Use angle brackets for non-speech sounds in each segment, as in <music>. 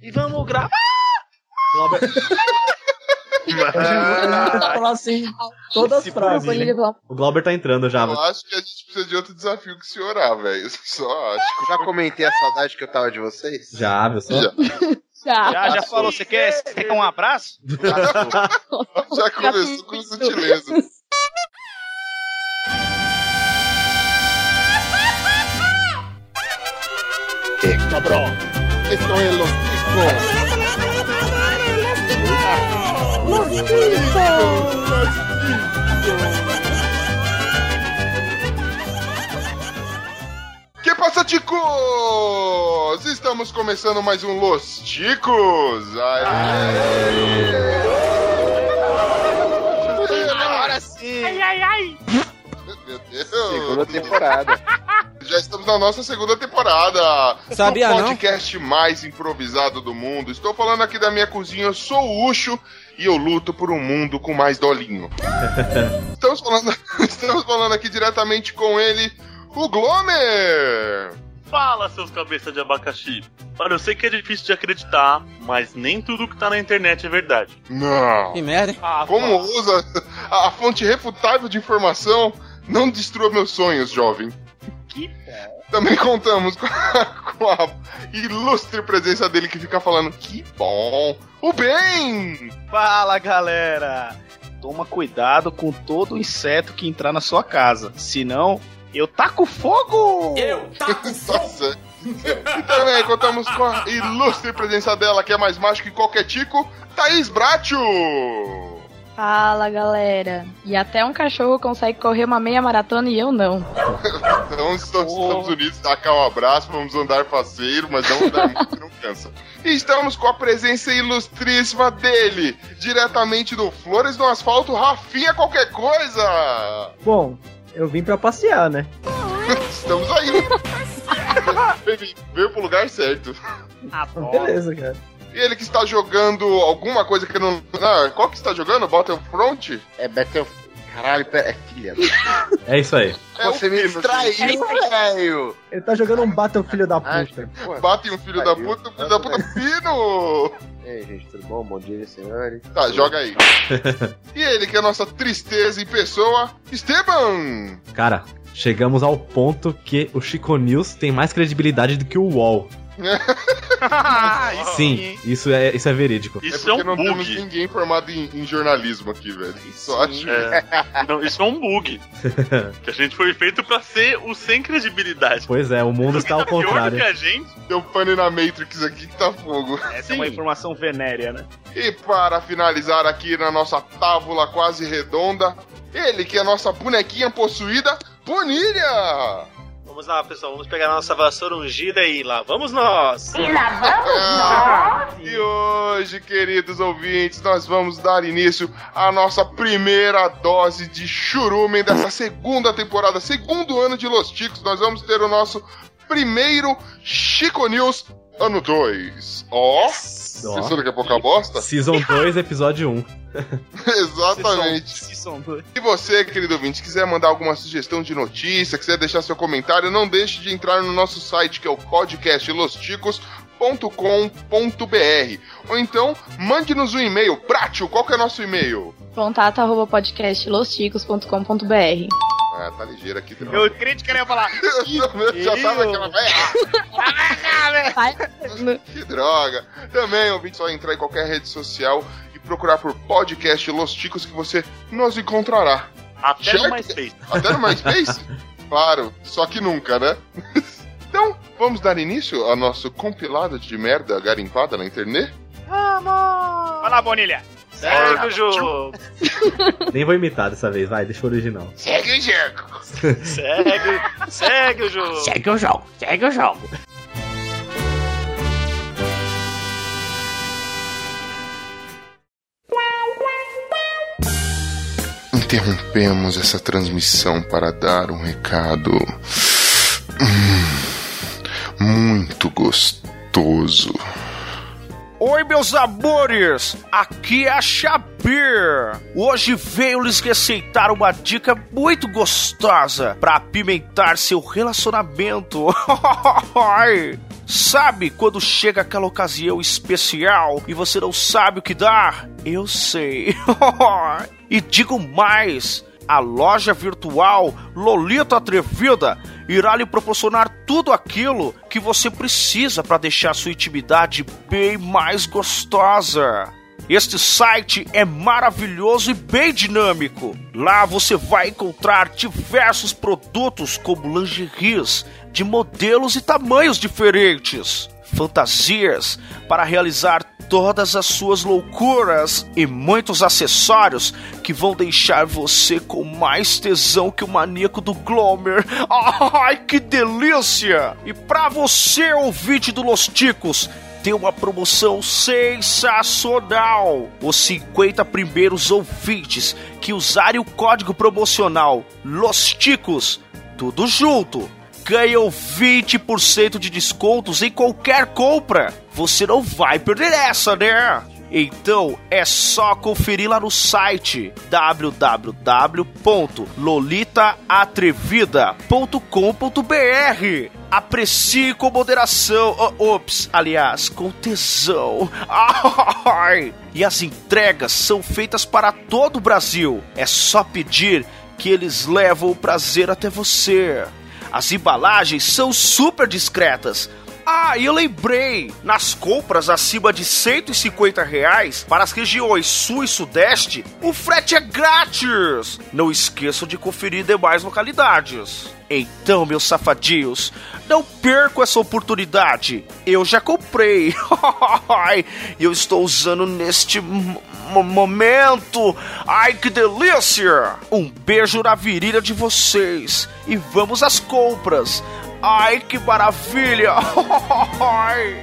e vamos gravar. Glauber... falar assim, todas as frases. O Glauber tá entrando já. Eu acho que a gente precisa de outro desafio que se orar, velho. Só acho. Já comentei a saudade que eu tava de vocês? Já, viu só? Já. Já. Já, já falou, você quer, você quer um abraço? Já começou com sutileza. ¡Qué cabrón! Esto es los Que passa, ticos? Estamos começando mais um Los Ticos. Aê! Agora sim. Ai, ai, ai. Meu Deus. Segunda temporada. Já estamos na nossa segunda temporada. Sabia o não? podcast mais improvisado do mundo. Estou falando aqui da minha cozinha, eu sou o Ucho e eu luto por um mundo com mais dolinho. <laughs> estamos, falando, estamos falando aqui diretamente com ele, o Glomer. Fala, seus cabeças de abacaxi. Olha, eu sei que é difícil de acreditar, mas nem tudo que tá na internet é verdade. Não. Que merda? Ah, Como usa a, a fonte refutável de informação? Não destrua meus sonhos, jovem. Também contamos com a, com a ilustre presença dele que fica falando que bom. O bem! Fala, galera. Toma cuidado com todo inseto que entrar na sua casa. Senão, eu taco fogo! Eu taco <laughs> Nossa. E também contamos com a ilustre presença dela, que é mais mágico que qualquer tico, Thaís Bracho! Fala, galera. E até um cachorro consegue correr uma meia maratona e eu não. <laughs> Então estamos nos Estados Unidos, tacar um abraço, vamos andar faceiro, mas não andar muito, que não cansa. <laughs> E estamos com a presença ilustríssima dele, diretamente do Flores no Asfalto, Rafinha qualquer coisa! Bom, eu vim pra passear, né? <laughs> Estamos aí! Veio- Veio pro lugar certo. Ah, bom. Beleza, cara. E ele que está jogando alguma coisa que não. Ah, qual que está jogando? Battlefront? É Battle... Caralho, pera... É filha. É isso aí. É Você me distraiu, velho! Ele tá jogando um Battle Filho da puta. pô. Bate um filho da puta, filho da puta fino! E aí, gente, tudo bom? Bom dia, senhores. Tá, joga aí. <laughs> e ele que é a nossa tristeza em pessoa, Esteban! Cara, chegamos ao ponto que o Chico News tem mais credibilidade do que o UOL. <laughs> Sim, isso é, isso é verídico. Isso é é, porque um não temos bug. ninguém formado em, em jornalismo aqui, velho. Só acho. É. Não, isso é um bug. <laughs> que a gente foi feito pra ser o sem credibilidade. Pois é, o mundo está ao <laughs> contrário. que a gente. Deu pane na Matrix aqui que tá fogo. Essa é uma informação venérea, né? E para finalizar aqui na nossa tábula quase redonda, ele que é a nossa bonequinha possuída, Bonilha! Vamos lá, pessoal, vamos pegar a nossa vassoura ungida e lá vamos nós! E lá vamos Ah, E hoje, queridos ouvintes, nós vamos dar início à nossa primeira dose de churumen dessa segunda temporada, segundo ano de Los Ticos. Nós vamos ter o nosso primeiro Chico News ano 2. Ó, pensou daqui a pouco a bosta? Season 2, episódio 1. <laughs> Exatamente. Season 2. E você, querido ouvinte, quiser mandar alguma sugestão de notícia, quiser deixar seu comentário, não deixe de entrar no nosso site, que é o podcastlosticos.com.br. Ou então, mande-nos um e-mail. Prátio, qual que é nosso e-mail? Contato arroba podcastlosticos.com.br Ah, tá ligeiro aqui. Droga. Eu acredito que ele ia falar. <laughs> Eu já tava aquela... Vai. Que droga. Também, ouvinte, só entrar em qualquer rede social procurar por podcast Los Ticos que você nos encontrará. Até Certo? no MySpace. Até no MySpace? <laughs> claro, só que nunca, né? então, vamos dar início ao nosso compilado de merda garimpada na internet? Vai lá, Bonilha. Segue o jogo! <laughs> Nem vou imitar dessa vez, vai, deixa o original. Segue o jogo! Segue, segue o jogo! Segue o jogo, segue o jogo. Interrompemos essa transmissão para dar um recado hum, muito gostoso. Oi, meus amores! Aqui é a Xabir! Hoje veio lhes receitar uma dica muito gostosa para apimentar seu relacionamento. <laughs> Sabe quando chega aquela ocasião especial e você não sabe o que dar? Eu sei. <laughs> e digo mais: a loja virtual Lolita Atrevida irá lhe proporcionar tudo aquilo que você precisa para deixar sua intimidade bem mais gostosa. Este site é maravilhoso e bem dinâmico. Lá você vai encontrar diversos produtos como lingeries de modelos e tamanhos diferentes, fantasias para realizar todas as suas loucuras e muitos acessórios que vão deixar você com mais tesão que o maníaco do Glomer. <laughs> Ai, que delícia! E para você, ouvinte do Los Ticos, tem uma promoção sensacional. Os 50 primeiros ouvintes que usarem o código promocional Los Ticos, tudo junto, ganham 20% de descontos em qualquer compra. Você não vai perder essa, né? Então é só conferir lá no site www.lolitaatrevida.com.br. Aprecie com moderação, oh, ops, aliás, com tesão. <laughs> Ai! E as entregas são feitas para todo o Brasil. É só pedir que eles levam o prazer até você. As embalagens são super discretas. Ah, e eu lembrei! Nas compras acima de 150 reais para as regiões Sul e Sudeste, o frete é grátis! Não esqueçam de conferir demais localidades. Então, meus safadinhos, não perco essa oportunidade. Eu já comprei. E <laughs> eu estou usando neste mo- momento. Ai, que delícia! Um beijo na virilha de vocês. E vamos às compras. Ai, que maravilha! <laughs> Ai.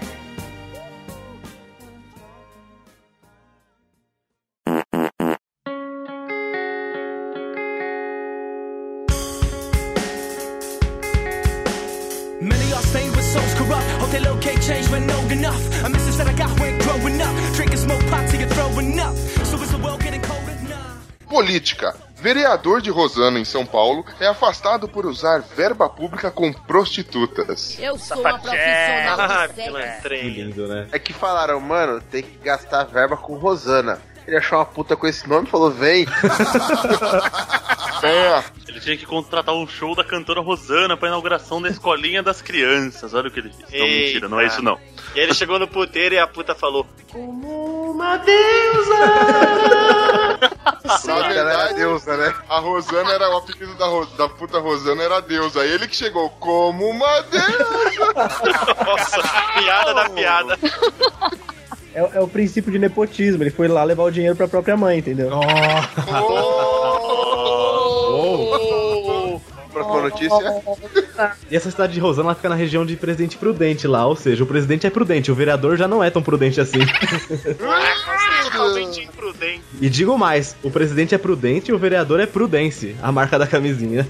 Many are staying with souls corrupt. Hope they locate change when old enough. A message that I got when growing up. Drinking smoke pot till you're throwing up. So is the world getting colder? Nah. Política. Vereador de Rosana, em São Paulo, é afastado por usar verba pública com prostitutas. Eu sou uma profissional Ah, do sexo. Que pilantrinha. lindo, né? É que falaram, mano, tem que gastar verba com Rosana. Ele achou uma puta com esse nome e falou, vem. <laughs> É, Ele tinha que contratar um show da cantora Rosana pra inauguração da escolinha das crianças. Olha o que ele fez. Não, Eita. mentira, não é isso não. E aí ele chegou no puteiro e a puta falou: Como uma na Ela era verdade, deusa, né? a Rosana era o apelido da, Ro- da puta Rosana era deusa. Ele que chegou como uma deusa. <laughs> Nossa, piada da piada. <laughs> É, é o princípio de nepotismo. Ele foi lá levar o dinheiro pra própria mãe, entendeu? <laughs> Próxima notícia. <laughs> E essa cidade de Rosana ela fica na região de Presidente Prudente lá, ou seja, o presidente é prudente, o vereador já não é tão prudente assim. Totalmente imprudente. E digo mais, o presidente é prudente e o vereador é prudence, a marca da camisinha.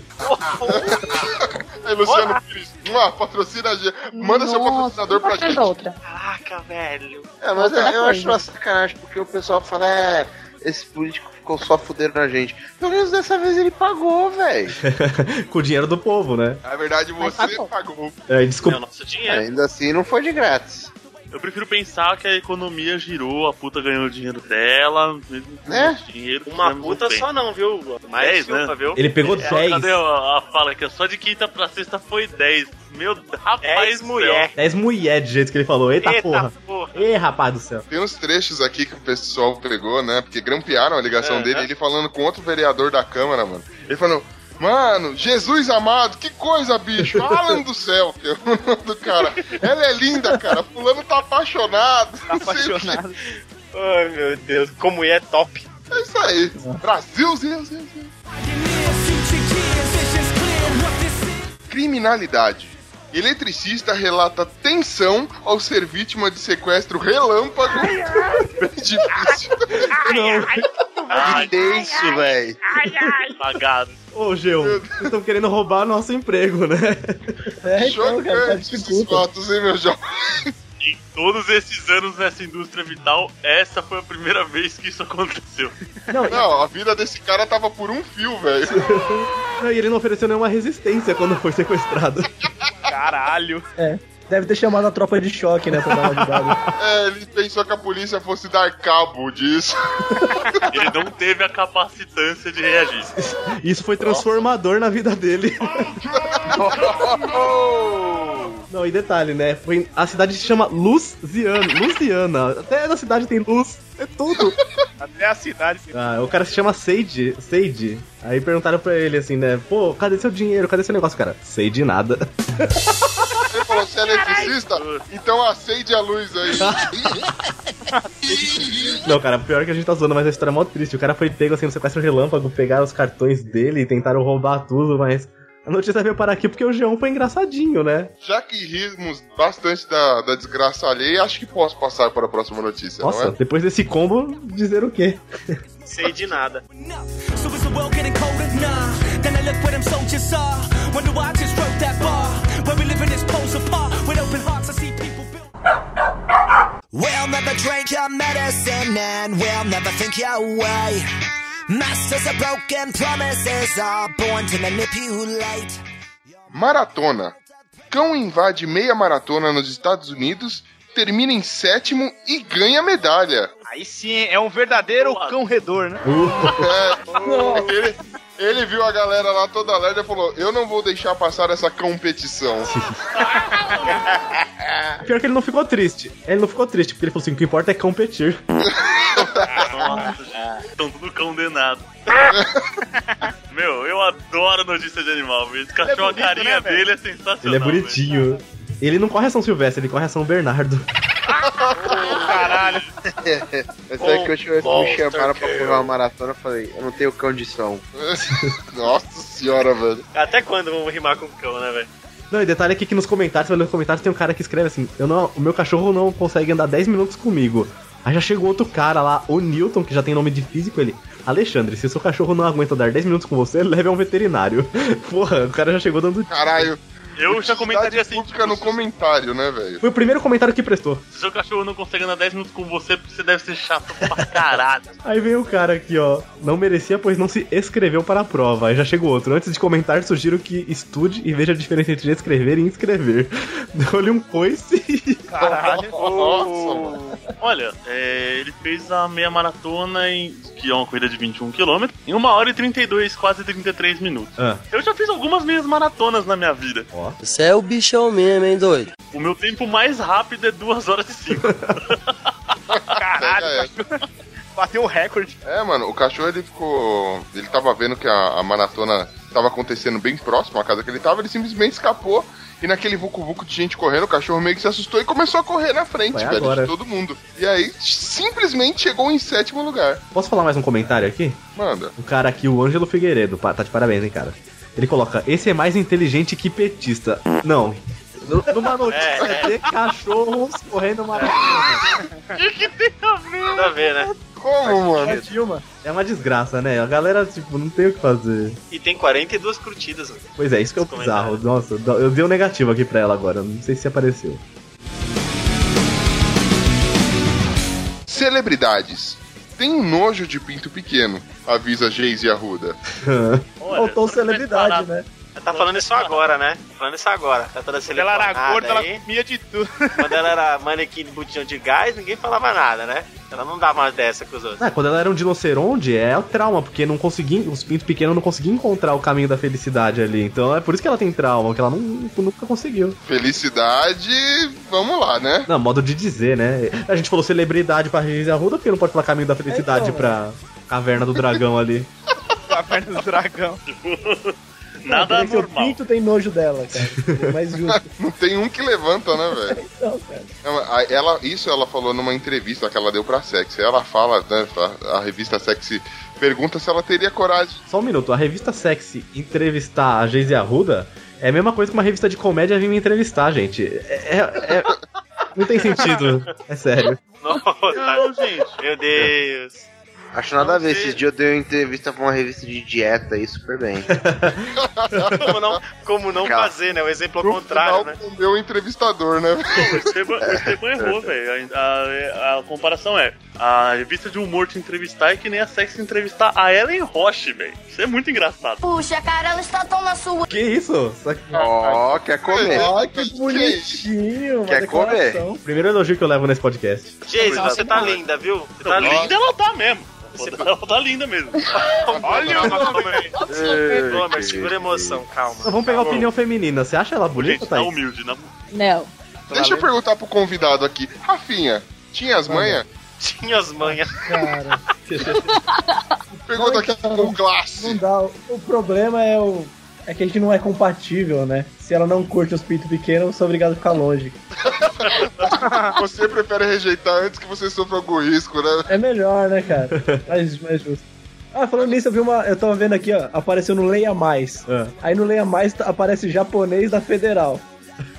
Aí, Luciano Pires, uma patrocina a gente. Manda seu patrocinador pra gente. outra. Caraca, velho. É, mas eu, eu coisa. acho uma sacanagem, porque o pessoal fala, é, esse político ficou só fudendo na gente. Pelo menos dessa vez ele pagou, velho. <laughs> Com o dinheiro do povo, né? Na verdade, você pagou. É, É desculpa. o nosso dinheiro. Ainda assim, não foi de grátis. Eu prefiro pensar que a economia girou, a puta ganhou o dinheiro dela, mesmo com É? dinheiro. Uma puta um só não, viu? Mais Dez, de uma, né? viu? Ele pegou É, 10. Cadê a, a fala aqui? Só de quinta pra sexta foi 10. Meu rapaz. Dez do mulher. 10 mulher de jeito que ele falou. Eita, Eita porra. porra. Ê, rapaz do céu. Tem uns trechos aqui que o pessoal pegou, né? Porque grampearam a ligação Aham. dele, ele falando com outro vereador da Câmara, mano. Ele falou. Mano, Jesus amado, que coisa, bicho. <laughs> Alan do céu, que é o nome do cara. Ela é linda, cara. Fulano tá apaixonado. Tá não apaixonado. Ai, meu Deus, como é top. É isso aí. Brasil, Zil, Zil. Criminalidade. Eletricista relata tensão ao ser vítima de sequestro relâmpago. Bem <laughs> difícil. Que tenso, velho. Pagado. Ô, vocês estão querendo roubar nosso emprego, né? É, então, cara, tá esses fatos, hein, meu jovem? Em todos esses anos nessa indústria vital, essa foi a primeira vez que isso aconteceu. Não, Não, a vida desse cara tava por um fio, velho. e ele não ofereceu nenhuma resistência quando foi sequestrado. Caralho. Deve ter chamado a tropa de choque, né, pra dar uma ajudada. <laughs> É, ele pensou que a polícia fosse dar cabo disso. <laughs> Ele não teve a capacitância de reagir. Isso foi transformador na vida dele. <laughs> Não, e detalhe, né? Foi, a cidade se chama Luziana. Luziana. Até na cidade tem luz. É tudo. <laughs> Até a cidade. Ah, o cara se chama Sage. Sage. Aí perguntaram pra ele assim, né? Pô, cadê seu dinheiro? Cadê seu negócio, cara? Sei de nada. Ele falou, você é eletricista? Então acende a luz aí. <laughs> Não, cara, pior que a gente tá zoando, mas a história é mó triste. O cara foi pego assim no sequestro relâmpago, pegaram os cartões dele e tentaram roubar tudo, mas. A notícia veio parar aqui porque o Geão foi engraçadinho, né? Já que rimos bastante da, da desgraça alheia, acho que posso passar para a próxima notícia, Nossa, não é? depois desse combo, dizer o quê? Sei de nada. We'll never drink your medicine and we'll never think your way. Maratona. Cão invade meia maratona nos Estados Unidos, termina em sétimo e ganha medalha. Aí sim, é um verdadeiro cão redor, né? É, ele, ele viu a galera lá toda lerda e falou: Eu não vou deixar passar essa competição. <laughs> Pior que ele não ficou triste. Ele não ficou triste, porque ele falou assim: o que importa é competir. Estão tudo condenados. <laughs> Meu, eu adoro notícia de animal, cachorro, bonito, a carinha né, dele é sensacional. Ele é bonitinho. Ele não corre a São Silvestre, ele corre a São Bernardo. Caralho. <laughs> Mas sabe que eu tivesse me chamaram pra correr uma maratona, eu falei, eu não tenho condição. <laughs> Nossa senhora, velho. Até quando vamos rimar com cão, né, velho? Não, e detalhe aqui que nos comentários, você vai ler nos comentários, tem um cara que escreve assim: eu não, o meu cachorro não consegue andar 10 minutos comigo. Aí já chegou outro cara lá, o Newton, que já tem nome de físico, ele. Alexandre, se o seu cachorro não aguenta dar 10 minutos com você, leve a um veterinário. <laughs> Porra, o cara já chegou dando. Caralho. Eu já comentaria assim. Pública no comentário, né, velho? Foi o primeiro comentário que prestou. Se seu cachorro não consegue andar 10 minutos com você, você deve ser chato pra caralho. <laughs> Aí vem o cara aqui, ó. Não merecia, pois não se escreveu para a prova. Aí já chegou outro. Antes de comentar, sugiro que estude e veja a diferença entre escrever e inscrever. <laughs> Deu-lhe um coice. Caralho. Nossa, Olha, é, ele fez a meia maratona, em, que é uma corrida de 21 km, em 1 hora e 32, quase 33 minutos. Ah. Eu já fiz algumas meias maratonas na minha vida. Você é o bichão mesmo, hein, doido? O meu tempo mais rápido é 2 horas e 5. <laughs> Caralho, É. bateu o recorde. É, mano, o cachorro ele ficou. Ele tava vendo que a, a maratona tava acontecendo bem próximo à casa que ele tava, ele simplesmente escapou. E naquele vucu-vucu de gente correndo, o cachorro meio que se assustou e começou a correr na frente, Vai velho, agora. de todo mundo. E aí, simplesmente chegou em sétimo lugar. Posso falar mais um comentário aqui? Manda. O cara aqui, o Ângelo Figueiredo, tá de parabéns, hein, cara. Ele coloca: esse é mais inteligente que petista. Não. Nu- Numa <laughs> notícia de cachorros correndo maratona. <laughs> O que tem a ver? Nada a ver, né? Como, mano? Dilma. É uma desgraça, né? A galera, tipo, não tem o que fazer. E tem 42 curtidas, mano. Pois é, isso que é o bizarro. Nossa, eu dei um negativo aqui pra ela agora. Não sei se apareceu. Celebridades. Tem um nojo de pinto pequeno, avisa Geise Arruda. <laughs> Faltou celebridade, né? Ela tá falando isso agora, né? Falando isso agora. Tá toda Quando ela era gorda, ela comia de tudo. Quando ela era manequim de botijão de gás, ninguém falava nada, né? Ela não dá mais dessa com os outros. Ah, quando ela era um dinosseronde, é o trauma, porque não consegui, os pintos pequenos não conseguiam encontrar o caminho da felicidade ali. Então é por isso que ela tem trauma, que ela não, nunca conseguiu. Felicidade, vamos lá, né? Não, modo de dizer, né? A gente falou celebridade pra Regis Arruda, porque não pode falar caminho da felicidade Então, pra caverna do dragão ali. <laughs> Caverna do dragão. <laughs> Nada Não, seu normal. pinto tem nojo dela, cara. É mais justo. <laughs> Não tem um que levanta, né, velho? <laughs> Não, cara. A- Ela, isso ela falou numa entrevista que ela deu pra Sexy. Ela fala, né, a, a revista Sexy pergunta se ela teria coragem. Só um minuto, a revista Sexy entrevistar a Geise Arruda é a mesma coisa que uma revista de comédia vir me entrevistar, gente. É, é- é- <laughs> Não tem sentido, é sério. Nossa, Não, gente. meu Deus. Acho nada a ver. Esses dias eu dei uma entrevista pra uma revista de dieta aí, super bem. <laughs> Como não, como não fazer, né? O exemplo ao No contrário, final, né? o meu entrevistador, né? O Esteban, o Esteban errou, <laughs> velho. A, a- a comparação é: a revista de humor te entrevistar é que nem a Sex entrevistar a Ellen Roche, velho. Isso é muito engraçado. Puxa, cara, ela está tão na sua. Que isso? Ó, quer comer. Ai, que bonitinho. Quer comer? Primeiro elogio que eu levo nesse podcast. Geise, você tá linda, viu? Você tá linda. Linda ela tá mesmo. Ela tá linda mesmo. <laughs> Olha o nome. Gomer, segura a emoção, calma. Então vamos pegar a opinião feminina. Você acha ela bonita, Gente, tá Thaís? humilde, né? Não. Deixa eu perguntar pro convidado aqui. Rafinha, tinha as manhas? Tinha as manhas. Cara, <laughs> Pergunta aqui com classe. não dá. O problema é o. É que a gente não é compatível, né? Se ela não curte os pintos pequenos, eu sou obrigado a ficar longe. <laughs> Você prefere rejeitar antes que você sofra algum risco, né? É melhor, né, cara? Mais, mais justo. Ah, falando nisso, eu vi uma. Eu tava vendo aqui, ó. Apareceu no Leia Mais. Ah. Aí no Leia Mais tá- aparece japonês da Federal.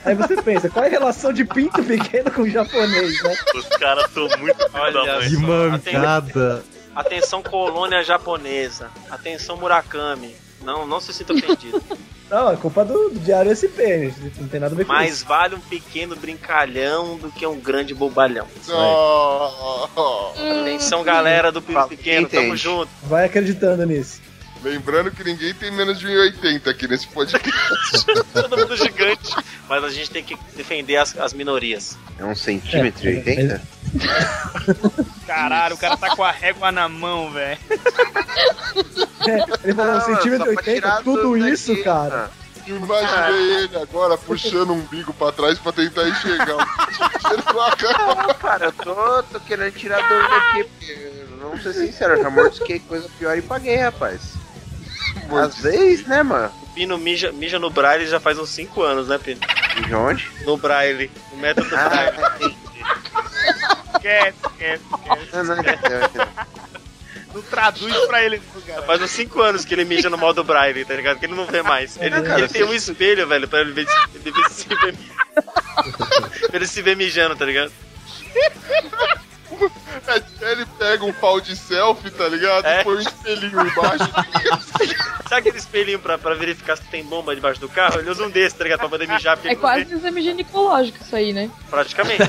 Aí você pensa, qual é a relação de pinto pequeno com japonês, né? Os caras são muito Olha. Que mancada. Atenção colônia japonesa. Atenção Murakami. Não, não se sinta ofendido. <laughs> Não, é culpa do, do Diário SP, gente. Não tem nada a ver com Mais isso. vale um pequeno brincalhão do que um grande bobalhão. Oh, Atenção galera do Fala, Pequeno, quem tamo entende? junto. Vai acreditando nisso. Lembrando que ninguém tem menos de 1,80 aqui nesse podcast. <laughs> Todo mundo gigante. Mas a gente tem que defender as, as minorias. É um centímetro e É, oitenta? Caralho, o cara tá com a régua na mão, velho. Ele falou, Não, um centímetro só e pra tirar 80, tudo isso, daqui, cara. Imaginei ele agora puxando o umbigo pra trás pra tentar enxergar. Não, cara, eu tô, tô querendo tirar dúvida aqui, porque, vamos ser sinceros, eu já mordisquei coisa pior e paguei, rapaz. Às vezes, né, mano? O Pino mija, mija no Braille já faz uns 5 anos, né, Pino? De onde? No Braille. No método Ah, Braille. Esquece, esquece, esquece. Não, traduz pra ele, cara. Faz uns 5 anos que ele mija no modo Braille, tá ligado? Que ele não vê mais. Ele, cara, ele tem um espelho, velho, pra ele ver, ele se ver. <laughs> pra ele se ver mijando, tá ligado? É, ele pega um pau de selfie, tá ligado? É. E põe um espelhinho embaixo. <laughs> Sabe aquele espelhinho pra, pra verificar se tem bomba debaixo do carro? Ele usa um desse, tá ligado? Pra poder mijar, porque É ele não quase vê. exame ginecológico isso aí, né? Praticamente.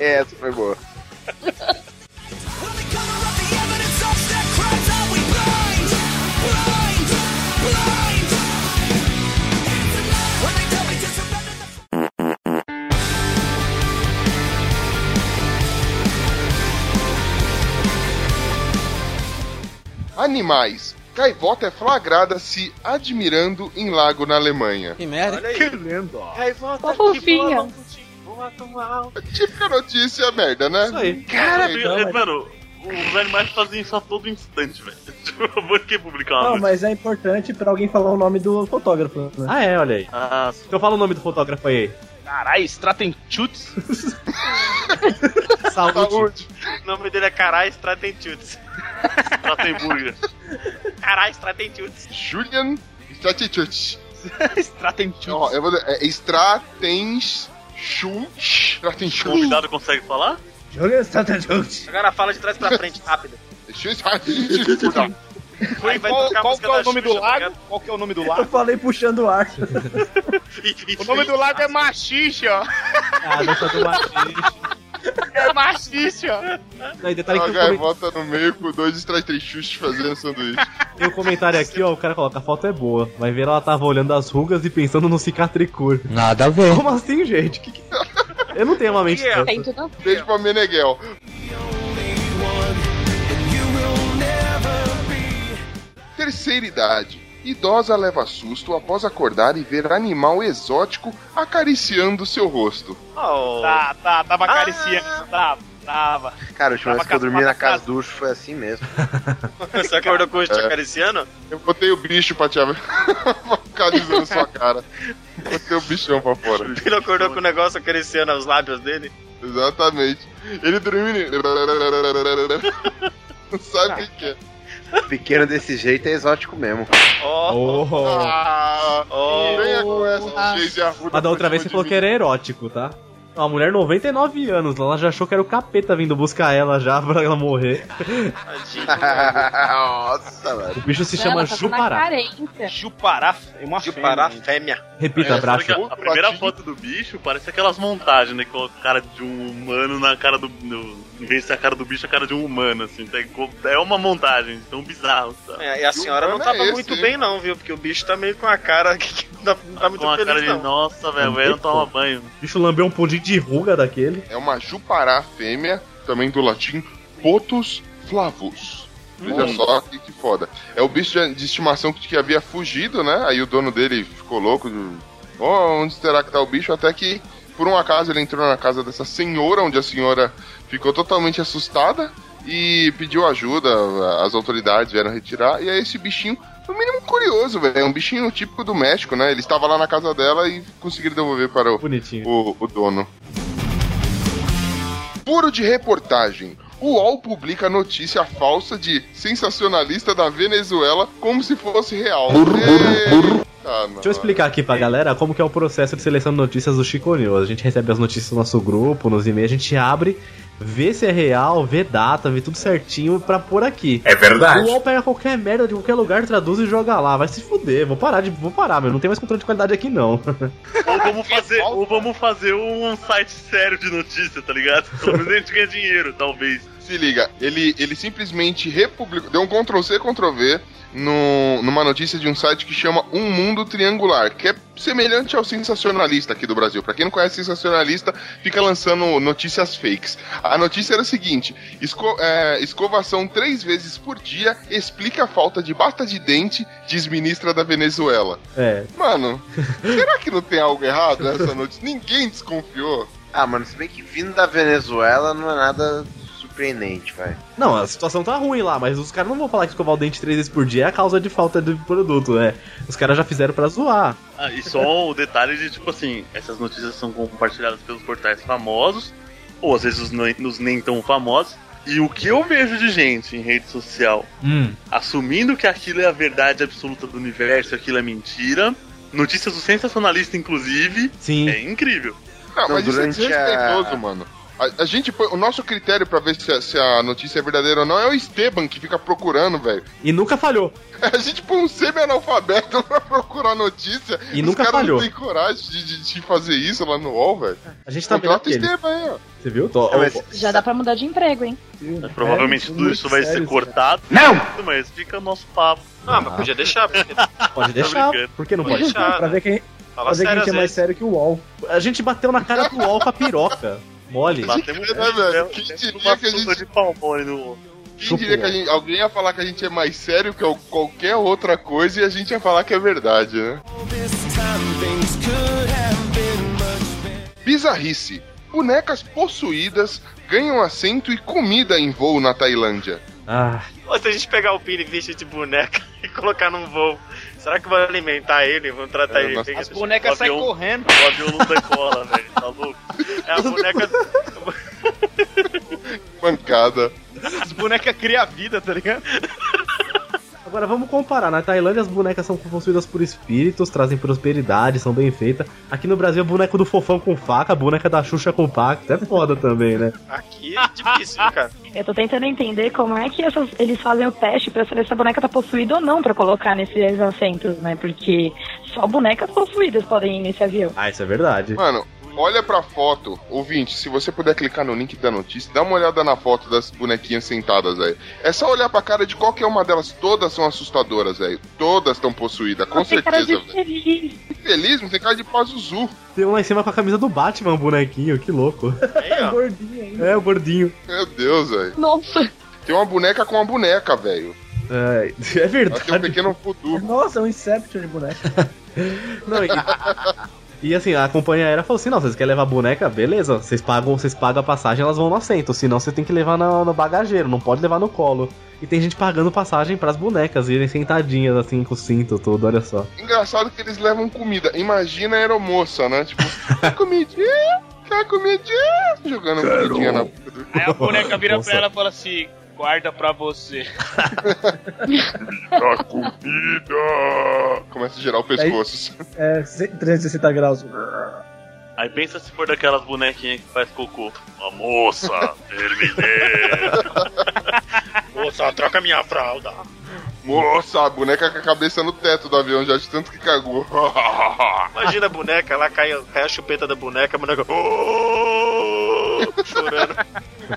É, <laughs> Essa foi boa. <laughs> Animais. Gaivota é flagrada se admirando em lago na Alemanha. Que merda. Olha aí. Que lindo, volta Uma fofinha. Típica notícia merda, né? Isso aí. Cara, Não, mas- mano, os animais fazem isso a todo instante, velho. <laughs> Eu vou aqui publicar uma Não, mas é importante pra alguém falar o nome do fotógrafo, né? Ah, é, olha aí. Ah, Então fala o nome do fotógrafo aí. Caralho, Straten Chutes. <laughs> Saúde. Saúde. O nome dele é Carai Stratentutes. Stratenburger. Carai Stratentutes. Julian Stratichut. Straten Chutes. Ó, eu vou dizer, é Stratens Schultz. O convidado consegue falar? Julian Strategic. Agora fala de trás pra frente, rápido. <laughs> Aí vai Qual, tocar qual que é o nome do Xuxa, tá lago? Qual que é o nome do Eu lago? falei puxando o ar. <laughs> O nome do lago é Machixe, ó. Ah, não só do machiste. É Machixe, ó. Não, e detalhe A que o comen- gaivota no meio com dois Stratenchutes fazendo sanduíche. tem um comentário aqui, ó, o cara coloca, a foto é boa. Vai ver, ela tava olhando as rugas e pensando no cicatricur. Nada a ver. Como assim, gente? Que que- Eu não tenho uma mente Yeah. Tem dessa. tudo a ver. Beijo pra Meneghel. Terceira idade. Idosa leva susto após acordar e ver animal exótico acariciando seu rosto. Oh. Tá, tá, tava acariciando. Tava, tava. Cara, a última vez que eu dormi na casa casa. do Ucho foi assim mesmo. <laughs> Você acordou com o te É. acariciando? Eu botei o bicho pra te acariciando <laughs> sua cara. Botei o bichão pra fora. <laughs> Ele acordou com o negócio acariciando os lábios dele? Exatamente. Ele dormiu. Não sabe o que que é. Pequeno desse jeito é exótico mesmo. Oh, Oh. Ah, oh. venha com essa. Geise Arruda Mas da outra vez você falou que era erótico, tá? A mulher 99 anos, ela já achou que era o capeta vindo buscar ela já <laughs> pra ela morrer. Nossa, velho. O bicho se Ela chama tá Jupará. carência. Jupará é uma Jupará fêmea. fêmea. Repita, É, que a, a primeira foto do bicho parece aquelas montagens, né? Com a cara de um humano na cara do. No, em vez de ser a cara do bicho, a cara de um humano, assim. tá É uma montagem, tão bizarro, sabe? É, e a senhora não humano é tava esse, muito hein? bem, não, viu? Porque o bicho tá meio com a cara <laughs> que não tá, não tá muito Com a feliz, cara de, não. nossa, velho, o velho não toma banho. O bicho lambeu um pudim de ruga daquele. É uma jupará fêmea, também do latim Potus flavus. Veja só que, que foda. É o bicho de, estimação que, que havia fugido, né? Aí o dono dele ficou louco. Oh, onde será que tá o bicho? Até que, por um acaso, ele entrou na casa dessa senhora, onde a senhora ficou totalmente assustada e pediu ajuda. As autoridades vieram retirar. E aí esse bichinho, no mínimo curioso, velho. É um bichinho típico do México, né? Ele estava lá na casa dela e conseguiram devolver para o, Bonitinho. o, o dono. Puro de reportagem. O UOL publica notícia falsa de sensacionalista da Venezuela como se fosse real. Eita, Deixa eu explicar aqui pra galera como que é o processo de seleção de notícias do Chico News. A gente recebe as notícias no nosso grupo, nos e-mails, a gente abre, vê se é real, vê data, vê tudo certinho pra pôr aqui. É verdade. O UOL pega qualquer merda de qualquer lugar, traduz e joga lá. Vai se fuder, vou parar de. Vou parar, meu. Não tem mais controle de qualidade aqui, não. <laughs> Ou vamos fazer, ou vamos fazer um site sério de notícia, tá ligado? Pelo menos a gente ganha dinheiro, talvez. Se liga, ele, ele simplesmente republicou, deu um Ctrl C, Ctrl V no, numa notícia de um site que chama Um Mundo Triangular, que é semelhante ao sensacionalista aqui do Brasil. Pra quem não conhece sensacionalista, fica lançando notícias fakes. A notícia era a seguinte: esco- é, escovação três vezes por dia explica a falta de pasta de dente, diz ministra da Venezuela. É. Mano, <laughs> será que não tem algo errado nessa notícia? Ninguém desconfiou. Ah, mano, se bem que vindo da Venezuela não é nada surpreendente, vai. Não, a situação tá ruim lá, mas os caras não vão falar que escovar o dente três vezes por dia é a causa de falta de produto, né? Os caras já fizeram pra zoar. Ah, e só o detalhe de, tipo assim, essas notícias são compartilhadas pelos portais famosos, ou às vezes os, nem- os nem tão famosos. E o que eu vejo de gente em rede social Hum. assumindo que aquilo é a verdade absoluta do universo, aquilo é mentira. Notícias do sensacionalista, inclusive, Sim. é incrível. Não, Não, mas isso é durante desrespeitoso, a- mano. A, a gente põe- o nosso critério pra ver se a, se a notícia é verdadeira ou não é o Esteban que fica procurando, velho. E nunca falhou. <laughs> A gente põe um semi-analfabeto <laughs> pra procurar a notícia. E Os nunca caras falhou. não têm coragem de, de- de fazer isso lá no UOL, velho. A gente tá vendo Contrata o aquele. Esteban aí, ó. Você viu? Tô- É, mas- Já dá pra mudar de emprego, hein? Provavelmente É, tudo isso vai ser sério, cortado. Não! Mas fica o nosso papo. Ah, mas podia deixar, porque <laughs> Pode deixar. Por que não Pode pode? deixar. Pra ver quem, fala pra ver quem sério é mais sério que o UOL. A gente bateu na cara do UOL com a piroca. Mole. Batemos É, velho, temos- quem diria que a gente- de palmole no. Quem diria que a gente- alguém ia falar que a gente é mais sério que qualquer outra coisa e a gente ia falar que é verdade, né? Bizarrice. Bonecas possuídas ganham assento e comida em voo na Tailândia. Ah, Ou se a gente pegar o Pini vestir de boneca <laughs> e colocar num voo, será que vai alimentar ele? Vão tratar É, ele bem? As bonecas O saem correndo. O avião não decola, velho. Tá louco? É a boneca. Pancada. As bonecas criam vida, tá ligado? Agora vamos comparar. Na Tailândia as bonecas são possuídas por espíritos, trazem prosperidade, são bem feitas. Aqui no Brasil é boneco do fofão com faca, boneca da Xuxa com pacto. É foda também, né? Aqui é difícil, cara. Eu tô tentando entender como é que essas- eles fazem o teste pra saber se a boneca tá possuída ou não pra colocar nesses assentos, né? Porque só bonecas possuídas podem ir nesse avião. Ah, isso é verdade. Mano, olha pra foto, ouvinte, se você puder clicar no link da notícia, dá uma olhada na foto das bonequinhas sentadas aí. É só olhar pra cara de qualquer uma delas, todas são assustadoras, velho. Todas estão possuídas, com Tem cara certeza, de velho. feliz. Feliz, não tem cara de Pazuzu. Tem um lá em cima com a camisa do Batman, um bonequinho, que louco. Ó. <laughs> Gordinho ainda. É, o gordinho. Meu Deus, velho. Nossa. Tem uma boneca com uma boneca, velho. É, é Ela tem um verdade. pequeno voodoo. Nossa, é um Inception de boneco. <laughs> Não, e, <laughs> e assim, a companhia aérea falou assim: não, vocês querem levar boneca? Beleza, vocês pagam, vocês pagam a passagem, elas vão no assento. Senão você tem que levar no, no bagageiro, não pode levar no colo. E tem gente pagando passagem pras bonecas irem sentadinhas assim com o cinto todo, olha só. Engraçado que eles levam comida. Imagina a aeromoça, né? Tipo, quer comidinha? Quer comidinha? Jogando comidinha na boca do... Aí a boneca vira Nossa. pra ela e fala assim: guarda pra você. <laughs> Da comida! Começa a girar o pescoço. É, 360 graus. Aí pensa se for daquelas bonequinhas que faz cocô. Uma moça, terminei. <laughs> Moça, troca minha fralda. Moça, a boneca com a cabeça no teto do avião já de tanto que cagou. <laughs> Imagina a boneca, lá cai, cai a chupeta da boneca, a boneca. "Oh!" Chorando.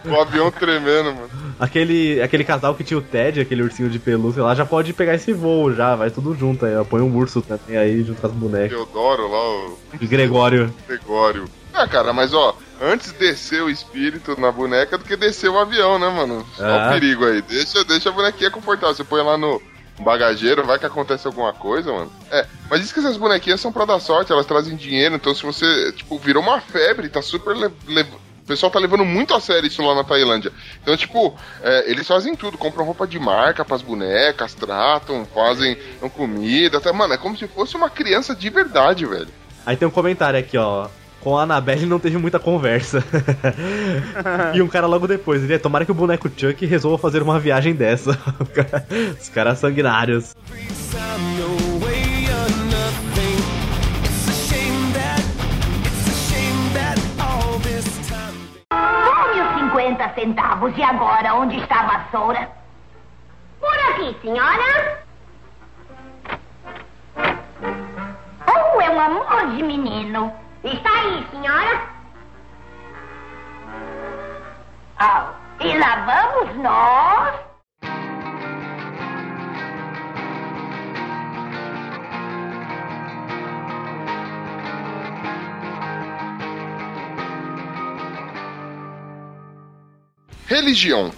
o avião tremendo, mano. Aquele, aquele casal que tinha o Ted, aquele ursinho de pelúcia lá, já pode pegar esse voo já, vai tudo junto aí. ó. Põe um urso também aí junto com as bonecas. Teodoro lá, o Gregório. Gregório. Ah, cara, mas ó, antes descer o espírito na boneca do que descer o avião, né, mano? Só Ah. o perigo aí. Deixa, deixa a bonequinha confortável. Você põe lá no bagageiro, vai que acontece alguma coisa, mano. É, mas diz que essas bonequinhas são pra dar sorte, elas trazem dinheiro, então se você, tipo, virou uma febre, tá super. le- le- pessoal tá levando muito a sério isso lá na Tailândia. Então, tipo, é, eles fazem tudo, compram roupa de marca pras bonecas, tratam, fazem comida, até, mano, é como se fosse uma criança de verdade, velho. Aí tem um comentário aqui, ó. Com a Annabelle não teve muita conversa. <laughs> e um cara logo depois, ele é, tomara que o boneco Chuck resolva fazer uma viagem dessa. <laughs> Os caras sanguinários. Tome os 50 centavos e agora onde está a vassoura? Por aqui, senhora. Oh, é um amor de menino. Está aí, senhora. Oh, e lá vamos nós. Religião.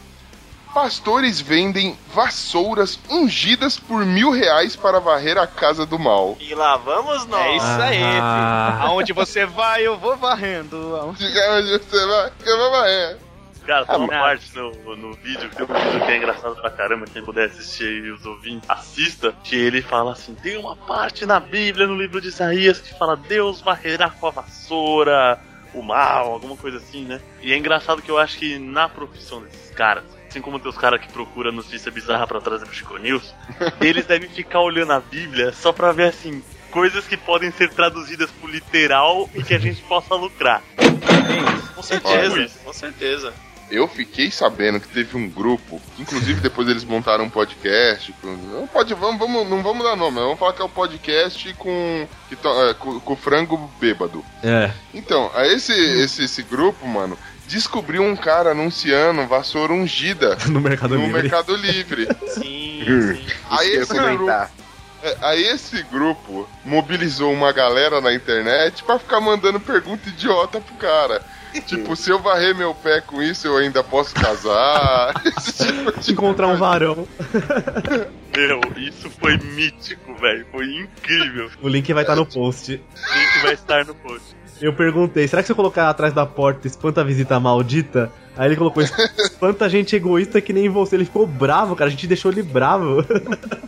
Pastores vendem vassouras ungidas por mil reais para varrer a casa do mal. E lá vamos nós. É isso aí, Ah. filho. Aonde você vai, eu vou varrendo. Aonde- você vai, que eu vou varrer. Cara, tem uma parte no, no vídeo, tem um vídeo que é engraçado pra caramba, quem puder assistir e os ouvintes, assista, que ele fala assim, tem uma parte na Bíblia, no livro de Isaías, que fala, Deus varrerá com a vassoura, o mal, alguma coisa assim, né? E é engraçado que eu acho que na profissão desses caras, assim como tem os caras que procuram notícia bizarra pra trazer pro Chico News, <laughs> eles devem ficar olhando a Bíblia só pra ver, assim, coisas que podem ser traduzidas pro literal e que a gente possa lucrar. Com certeza, com certeza. Eu fiquei sabendo que teve um grupo, inclusive depois eles montaram um podcast. Com, não pode, vamos, vamos, não vamos dar nome, vamos falar que é o podcast com, que to- é, com, com o frango bêbado. É. Então, aí esse, esse, esse grupo, mano, descobriu um cara anunciando vassoura ungida <laughs> No Mercado no Livre. Mercado Livre. <laughs> Sim, sim. Aí esse grupo, comentar. é, aí esse grupo mobilizou uma galera na internet pra ficar mandando pergunta idiota pro cara. Tipo, se eu varrer meu pé com isso, eu ainda posso casar. <laughs> Tipo de Encontrar um varão. Meu, isso foi mítico, velho. Foi incrível. O link vai estar no post. O link vai estar no post. Eu perguntei, será que se eu colocar atrás da porta espanta a visita maldita? Aí ele colocou, espanta gente egoísta que nem você. Ele ficou bravo, cara. A gente deixou ele bravo.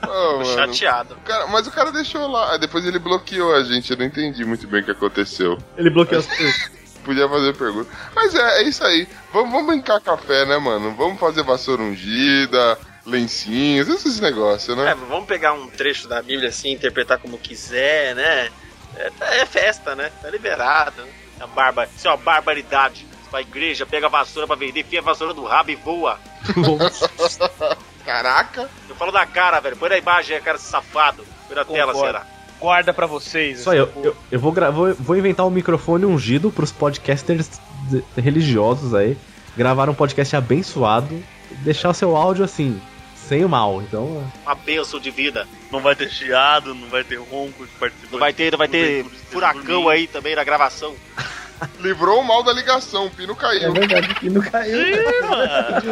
Mano. Chateado. O cara- mas o cara deixou lá. Aí Depois ele bloqueou a gente. Eu não entendi muito bem o que aconteceu. Ele bloqueou as coisas. Podia fazer pergunta. Mas é, é isso aí. Vamos, vamos brincar café, né, mano? Vamos fazer vassoura ungida, lencinhos, esses negócios, É, né? vamos pegar um trecho da Bíblia assim, interpretar como quiser, né? É, é festa, né? Tá liberado. É uma barba... Isso é uma barbaridade. Você vai à igreja, pega a vassoura pra vender, enfia a vassoura no rabo e voa. <laughs> Caraca! Eu falo na cara, velho. Põe na imagem, aí, cara safado. Põe na tela, será? Guarda pra vocês. Isso aí, eu, eu, eu vou, vou, vou inventar um microfone ungido pros podcasters de- religiosos aí. Gravar um podcast abençoado. Deixar o seu áudio assim, sem o mal. Então, Uma bênção de vida. Não vai ter chiado, não vai ter ronco de participante. Não vai ter, não vai ter furacão aí também na gravação. <laughs> Livrou o mal da ligação, o pino caiu. É verdade, que não caiu.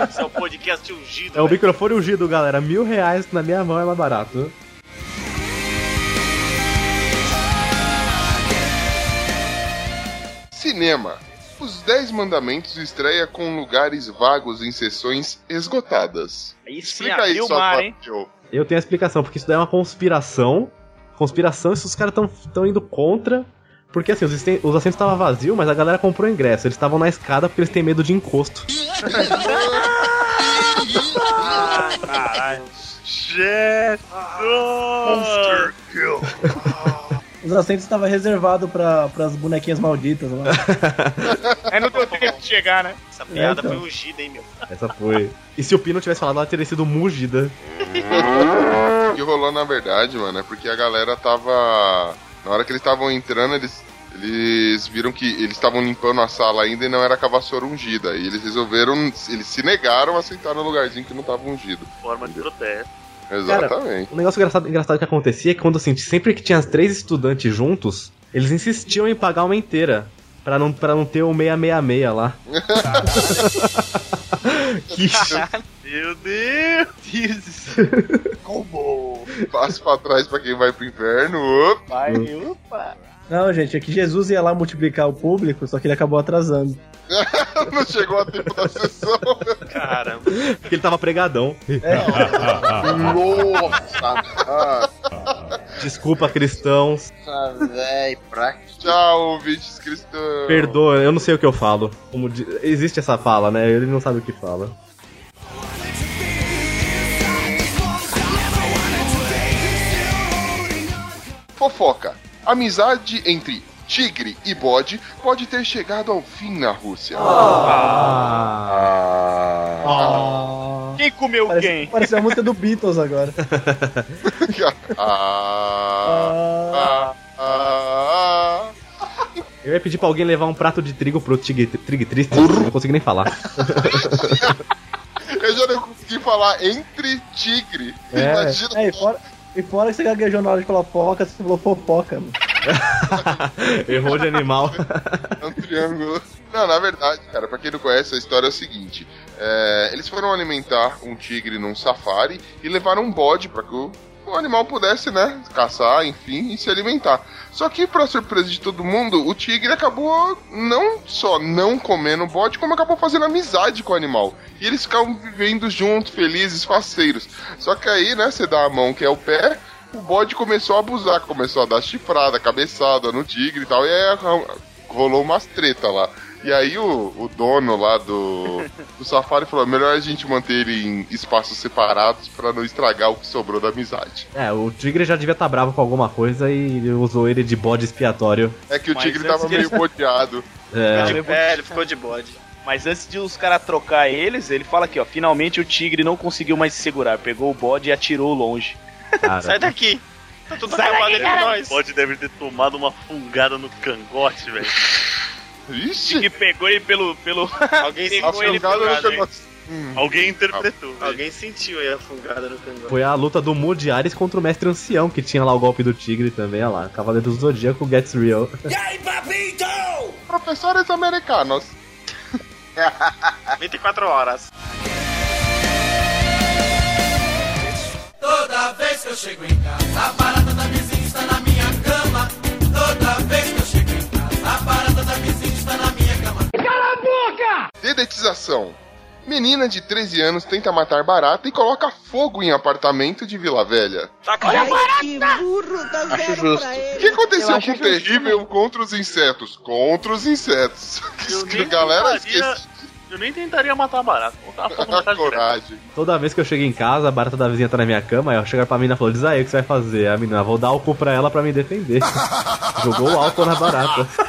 Esse é o podcast ungido. é o microfone ungido, galera. Mil reais na minha mão é mais barato. Cinema. Os Dez Mandamentos estreia com lugares vagos em sessões esgotadas. Aí sim, Explica aí, sua mar, hein? Joe. Eu tenho a explicação, porque isso daí é uma conspiração. Conspiração, esses caras estão indo contra. Porque assim, os, os assentos estavam vazios, mas a galera comprou ingresso. Eles estavam na escada porque eles têm medo de encosto. <laughs> Caralho. Jesus! Monster Kill. <laughs> Os assentos estavam reservados para as bonequinhas malditas lá. Aí <laughs> não deu tempo de chegar, né? Essa piada então. foi ungida, hein, meu? Essa foi. E se o Pino tivesse falado, ela teria sido mugida. O <laughs> que rolou na verdade, mano, é porque a galera tava. Na hora que eles estavam entrando, eles. Eles viram que eles estavam limpando a sala ainda e não era com a vassoura ungida. E eles resolveram. Eles se negaram a sentar no lugarzinho que não tava ungido. Forma de protesto. Exatamente. Um negócio engraçado, engraçado que acontecia é que quando assim, sempre que tinha três estudantes juntos, eles insistiam em pagar uma inteira. Pra não, pra não ter o 666 lá. <laughs> que Meu Deus! <laughs> Combo! Passo pra trás pra quem vai pro inferno. Opa. Vai, opa! Não, gente, é que Jesus ia lá multiplicar o público, só que ele acabou atrasando. <laughs> não chegou a tempo da sessão. Caramba. Porque ele tava pregadão. Nossa! Ah, Desculpa, cristãos. véi, pra quê? Tchau, ouvintes cristãos. Perdoa, eu não sei o que eu falo. Como Existe essa fala, né? Ele não sabe o que fala. Fofoca. Amizade entre tigre e bode pode ter chegado ao fim na Rússia. Ah. Quem comeu Parece, quem? parece a música do Beatles agora. Ah, ah, ah, Eu ia pedir pra alguém levar um prato de trigo pro tigre, tigre triste. Não consegui nem falar. Eu já não consegui falar entre tigre. É, Imagina. é e, fora, e fora que você gaguejou na hora de falar foca, você falou fofoca, mano. <laughs> Errou de animal. <laughs> É um triângulo. Não, na verdade, cara, pra quem não conhece, a história é o seguinte: é, eles foram alimentar um tigre num safari e levaram um bode pra que o, o animal pudesse, né, caçar, enfim, e se alimentar. Só que, pra surpresa de todo mundo, o tigre acabou não só não comendo o bode, como acabou fazendo amizade com o animal. E eles ficavam vivendo juntos, felizes, faceiros. Só que aí, né, você dá a mão que é o pé, o bode começou a abusar, começou a dar chifrada, cabeçada no tigre e tal, e aí rolou umas treta lá. E aí o, o dono lá do, do safari falou, melhor a gente manter ele em espaços separados pra não estragar o que sobrou da amizade. É, o tigre já devia estar bravo com alguma coisa e usou ele de bode expiatório. É que o Mas tigre tava de- meio bodeado. <laughs> É, De- É, ele ficou de bode. Mas antes de os caras trocar eles, ele fala aqui, ó. Finalmente o tigre não conseguiu mais se segurar. Pegou o bode e atirou longe. Cara. Sai daqui. Tá tudo Sai acabado daqui, entre nós. Pode deve ter tomado uma fungada no cangote, velho. Ixi! Que pegou ele pelo. pelo... <laughs> Alguém Pegou sentiu ele negócio. Hum. Alguém interpretou. velho. Alguém sentiu aí a fungada no cangote. Foi a luta do Moody Ares contra o Mestre Ancião, que tinha lá o golpe do tigre também, olha lá. Cavaleiro do Zodíaco Gets Real. <laughs> Professores americanos. <laughs> 24 horas. Toda vez que eu chego em casa, a barata da vizinha está na minha cama. Toda vez que eu chego em casa, a barata da vizinha está na minha cama. Cala a boca! Dedetização. Menina de 13 anos tenta matar barata e coloca fogo em apartamento de Vila Velha. Tá com Que burro, tá Acho justo. O que aconteceu Eu com o terrível contra os insetos? Contra os insetos. Eu <laughs> Que nem galera tentaria- esquece Eu nem tentaria matar barata. A <laughs> casa direto. coragem. Toda vez que eu chego em casa, a barata da vizinha tá na minha cama, aí eu chego pra menina e falo, diz aí o que você vai fazer. A menina, vou dar álcool pra ela pra me defender. <laughs> Jogou o álcool na barata. <laughs>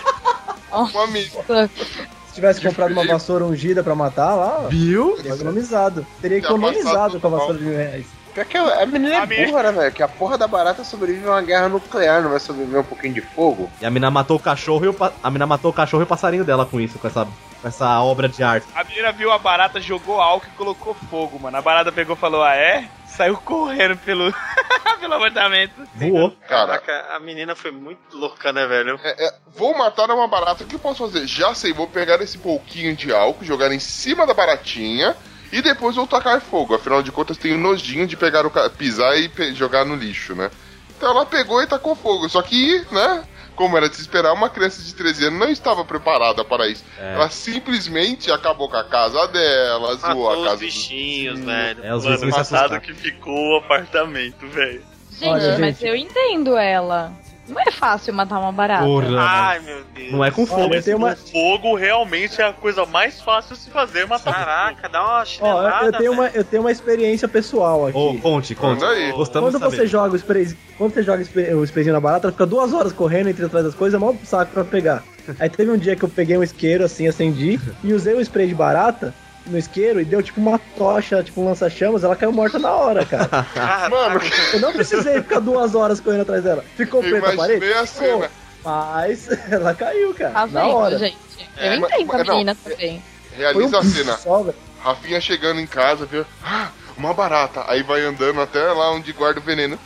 Se tivesse comprado uma vassoura ungida pra matar lá, Viu? teria economizado. Teria economizado com a vassoura de mil reais. Pior que a menina é burra, né, velho? Que a porra da barata sobrevive a uma guerra nuclear, não vai sobreviver um pouquinho de fogo? E a menina matou o cachorro e o pa- a menina matou o cachorro e o passarinho dela com isso, com essa, com essa obra de arte. A menina viu a barata, jogou álcool e colocou fogo, mano. A barata pegou e falou: Ah, é? Saiu correndo pelo, <laughs> pelo apartamento. Voou. Cara, Caraca, a menina foi muito louca, né, velho? é- é, vou matar uma barata. O que eu posso fazer? Já sei, vou pegar esse pouquinho de álcool, jogar em cima da baratinha e depois vou tacar fogo. Afinal de contas, tenho nojinho de pegar o ca- pisar e pe- jogar no lixo, né? Então ela pegou e tacou fogo. Só que, né? Como era de se esperar, uma criança de 13 anos não estava preparada para isso. É. Ela simplesmente acabou com a casa dela, zoou Matou a os casa do bichinhos, velho. É, os Mano, passado assustaram. que ficou o apartamento, velho. Gente, Olha, mas gente. eu entendo ela. Não é fácil matar uma barata. Porra. Ai, meu Deus. Não é com fogo. Olha, tem uma- fogo realmente é a coisa mais fácil de se fazer matar. Caraca, dá uma Ó, eu- chinelada. tenho uma, eu tenho uma experiência pessoal aqui. Ô, conte, conte. Aí. Gostamos Quando de saber. você joga o spray, quando você joga o spray- o sprayzinho na barata, ela fica duas horas correndo entre atrás das coisas, é mó saco pra pegar. Aí teve um dia que eu peguei um isqueiro assim, acendi, e usei o spray de barata no isqueiro e deu tipo uma tocha, tipo um lança-chamas, ela caiu morta na hora, cara. <laughs> Mano, Eu não precisei ficar duas horas correndo atrás dela. Ficou eu preta a parede? a Ficou. cena. Mas <laughs> ela caiu, cara. Tá na vendo, hora. gente? É, Eu mas- entendo a mas não, menina também. Realiza a cena. Só. Rafinha chegando em casa, viu? Ah, uma barata. Aí vai andando até lá onde guarda o veneno.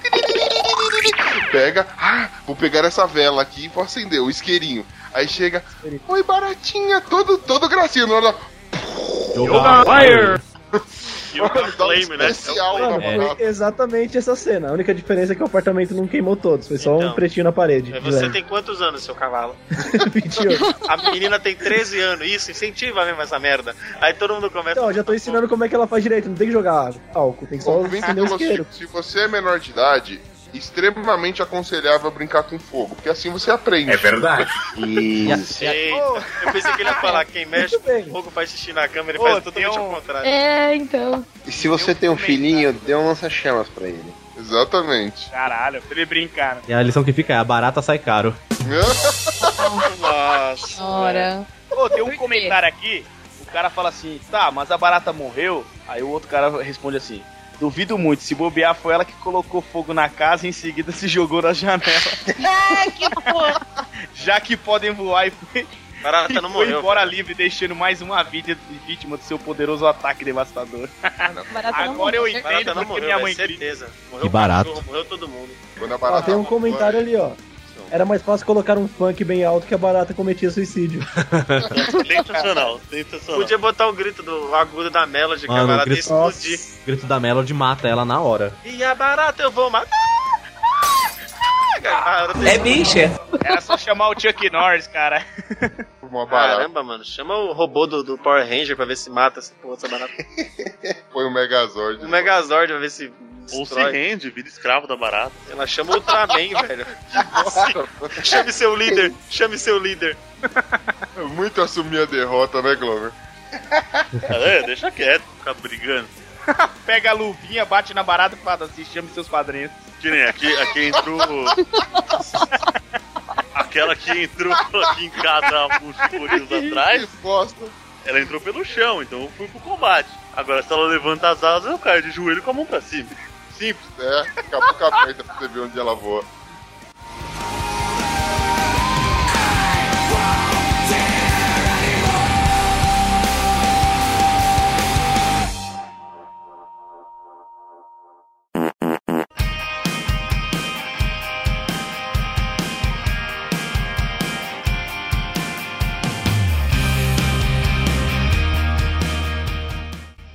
Pega, ah, vou pegar essa vela aqui e vou acender o isqueirinho. Aí chega, oi baratinha, todo, todo gracinha. Na hora, Yoga Fire! Yoga <laughs> dá um Flame, né? Mano, barata. exatamente essa cena. A única diferença é que o apartamento não queimou todos, foi só um Então. pretinho na parede. Você leve. tem quantos anos, seu cavalo? <laughs> 28. A menina tem 13 anos. Isso, incentiva mesmo essa merda. Aí todo mundo começa. Então, eu já tô ensinando como é que ela faz direito. Não tem que jogar álcool, tem que só do isqueiro. Lostico, se você é menor de idade, extremamente aconselhável brincar com fogo, porque assim você aprende. É verdade. Isso. Eita, eu pensei que ele ia falar: quem mexe com fogo faz xixi na câmera e Ô, faz totalmente um- ao contrário. É, então. E se você tem um filhinho, dê um lança-chamas pra ele. Exatamente. Caralho, pra ele brincar. né? E a lição que fica é: a barata sai caro. Nossa. Ora. Ô, tem um comentário aqui, o cara fala assim, tá, mas a barata morreu? Aí o outro cara responde assim, duvido muito, se bobear foi ela que colocou fogo na casa e em seguida se jogou na janela. Ai, que porra. Já que podem voar e foi, Barata e não foi morreu. embora cara. livre, deixando mais uma vítima, vítima do seu poderoso ataque devastador. Barata Agora eu morreu. entendo Barata não morreu, minha mãe certeza. Morreu Que o barato. Morreu todo mundo. Quando a Ó, barata tem um comentário ali, ó. Era mais fácil colocar um funk bem alto que a barata cometia suicídio. <laughs> Sensacional, sensacional. Podia botar o grito do agudo da Melody, que a Mano, o barata ia grito, explodir. grito da Melody mata ela na hora. E a barata eu vou matar. É bicha. Era só chamar o Chuck Norris, cara. Uma barata. Caramba, mano. Chama o robô do, do Power Ranger pra ver se mata essa porra, essa barata. <laughs> Foi o Megazord. O Megazord pra ver se Ou se destrói. rende, vira escravo da barata. Ela chama o Ultraman, <laughs> velho. Chame seu líder. Chame seu líder. Muito assumir a derrota, né, Glover? É, deixa quieto, ficar brigando. <laughs> Pega a luvinha, bate na barata e fala assim, chame seus padrinhos. Que nem aqui, aqui entrou. <laughs> Aquela que entrou aqui em casa há atrás, Que bosta. ela entrou pelo chão, então eu fui pro combate. Agora, se ela levanta as asas, eu caio de joelho com a mão pra cima. Simples. É, acabou com a aberta pra você ver onde ela voa.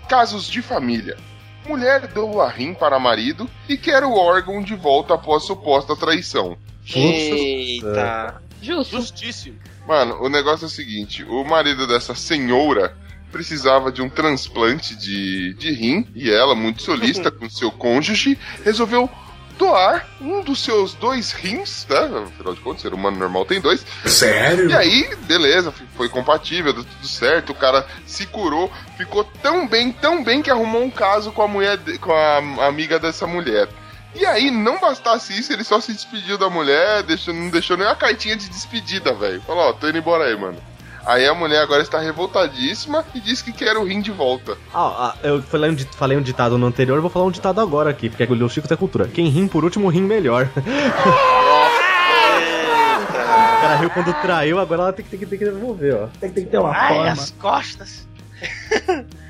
Casos de família. Mulher doa rim para marido e quer o órgão de volta após suposta traição. Eita. Justo. Justíssimo. Mano, o negócio é o seguinte: o marido dessa senhora precisava de um transplante de, de rim e ela, muito solista <laughs> com seu cônjuge, resolveu doar um dos seus dois rins, tá? Afinal de contas, ser humano normal tem dois. Sério? E aí, beleza, foi compatível, deu tudo certo, o cara se curou, ficou tão bem, tão bem que arrumou um caso com a mulher, com a amiga dessa mulher. E aí, não bastasse isso, ele só se despediu da mulher, deixou, não deixou nem a cartinha de despedida, velho. Falou, ó, tô indo embora aí, mano. Aí a mulher agora está revoltadíssima e diz que quer o rim de volta. Ah, ah, eu falei um, falei um ditado no anterior, vou falar um ditado agora aqui, porque o Chico tem cultura. Quem rim por último, rim melhor. <laughs> O cara riu quando traiu, agora ela tem que, tem que, tem que devolver, ó. Tem, tem que ter uma Ai, forma. as costas.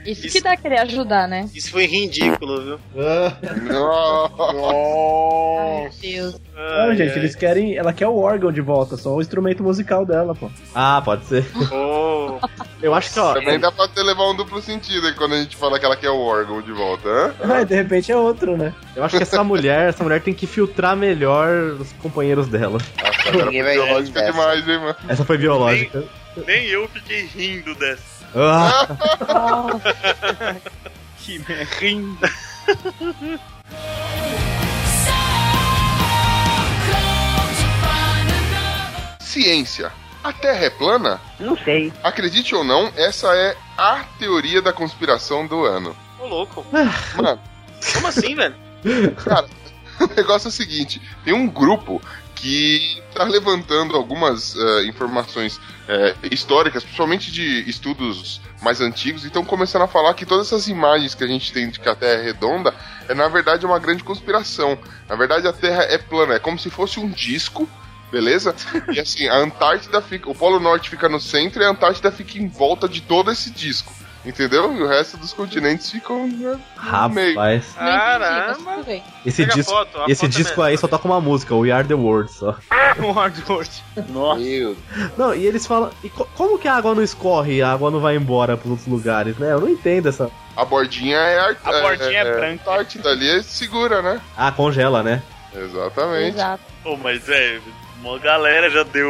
Isso que dá querer ajudar, né? Isso foi ridículo, viu? Meu Deus. Não, gente, eles querem. Ela quer o órgão de volta, só o instrumento musical dela, pô. Ah, pode ser. Oh. Eu acho que, ó. Também dá pra ter levar um duplo sentido aí quando a gente fala que ela quer o órgão de volta, <laughs> hã? Mas de repente é outro, né? Eu acho que essa mulher, essa mulher tem que filtrar melhor os companheiros dela. Nossa, agora foi biológica demais, hein, mano? Essa foi biológica. Nem eu fiquei rindo dessa. Ah, Que merda. Ciência. A Terra é plana? Não sei. Acredite ou não, essa é a teoria da conspiração do ano. Ô, louco. Mano, Como assim, velho? Cara, <laughs> o negócio é o seguinte: tem um grupo que tá levantando algumas eh, informações eh, históricas, principalmente de estudos mais antigos, e estão começando a falar que todas essas imagens que a gente tem de que a Terra é redonda é na verdade uma grande conspiração. Na verdade, a Terra é plana, é como se fosse um disco. Beleza? E assim, a Antártida fica. O Polo Norte fica no centro e a Antártida fica em volta de todo esse disco. Entendeu? E o resto dos continentes ficam né, no meio. Rapaz. Caramba. Esse Pega a disco, foto, a esse foto é disco aí só toca uma música, We Are the World só. <laughs> Nossa. Não, e eles falam. E co- como que a água não escorre e a água não vai embora pros outros lugares, né? Eu não entendo essa. A bordinha é a, A bordinha é branca. Antártida ali é segura, né? Ah, congela, né? Exatamente. Pô, mas é, uma galera já deu.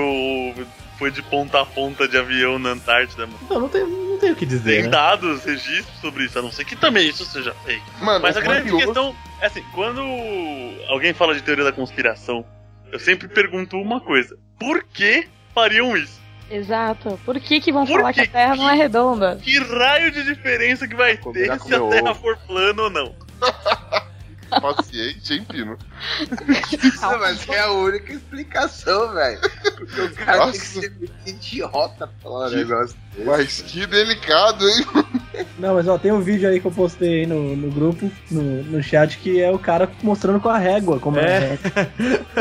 Foi de ponta a ponta de avião na Antártida, mano. Não, não tem, não tem o que dizer. Tem né? dados, registros sobre isso, a não ser que também isso seja fake. Mano, Mas a grande curioso- questão é assim, quando alguém fala de teoria da conspiração, eu sempre pergunto uma coisa: por que fariam isso? Exato. Por que que vão Por falar que a Terra não é redonda? Que raio de diferença que vai ter se a Terra ovo. for plana ou não? <laughs> <laughs> Paciente, hein, Pino? <laughs> Não, mas é a única explicação, velho. Porque o cara Nossa. tem que ser muito idiota pra falar um Que- negócio desse. Mas que delicado, hein? Não, mas ó, tem um vídeo aí que eu postei aí no, no grupo, no, no chat, que é o cara mostrando com a régua como é. É.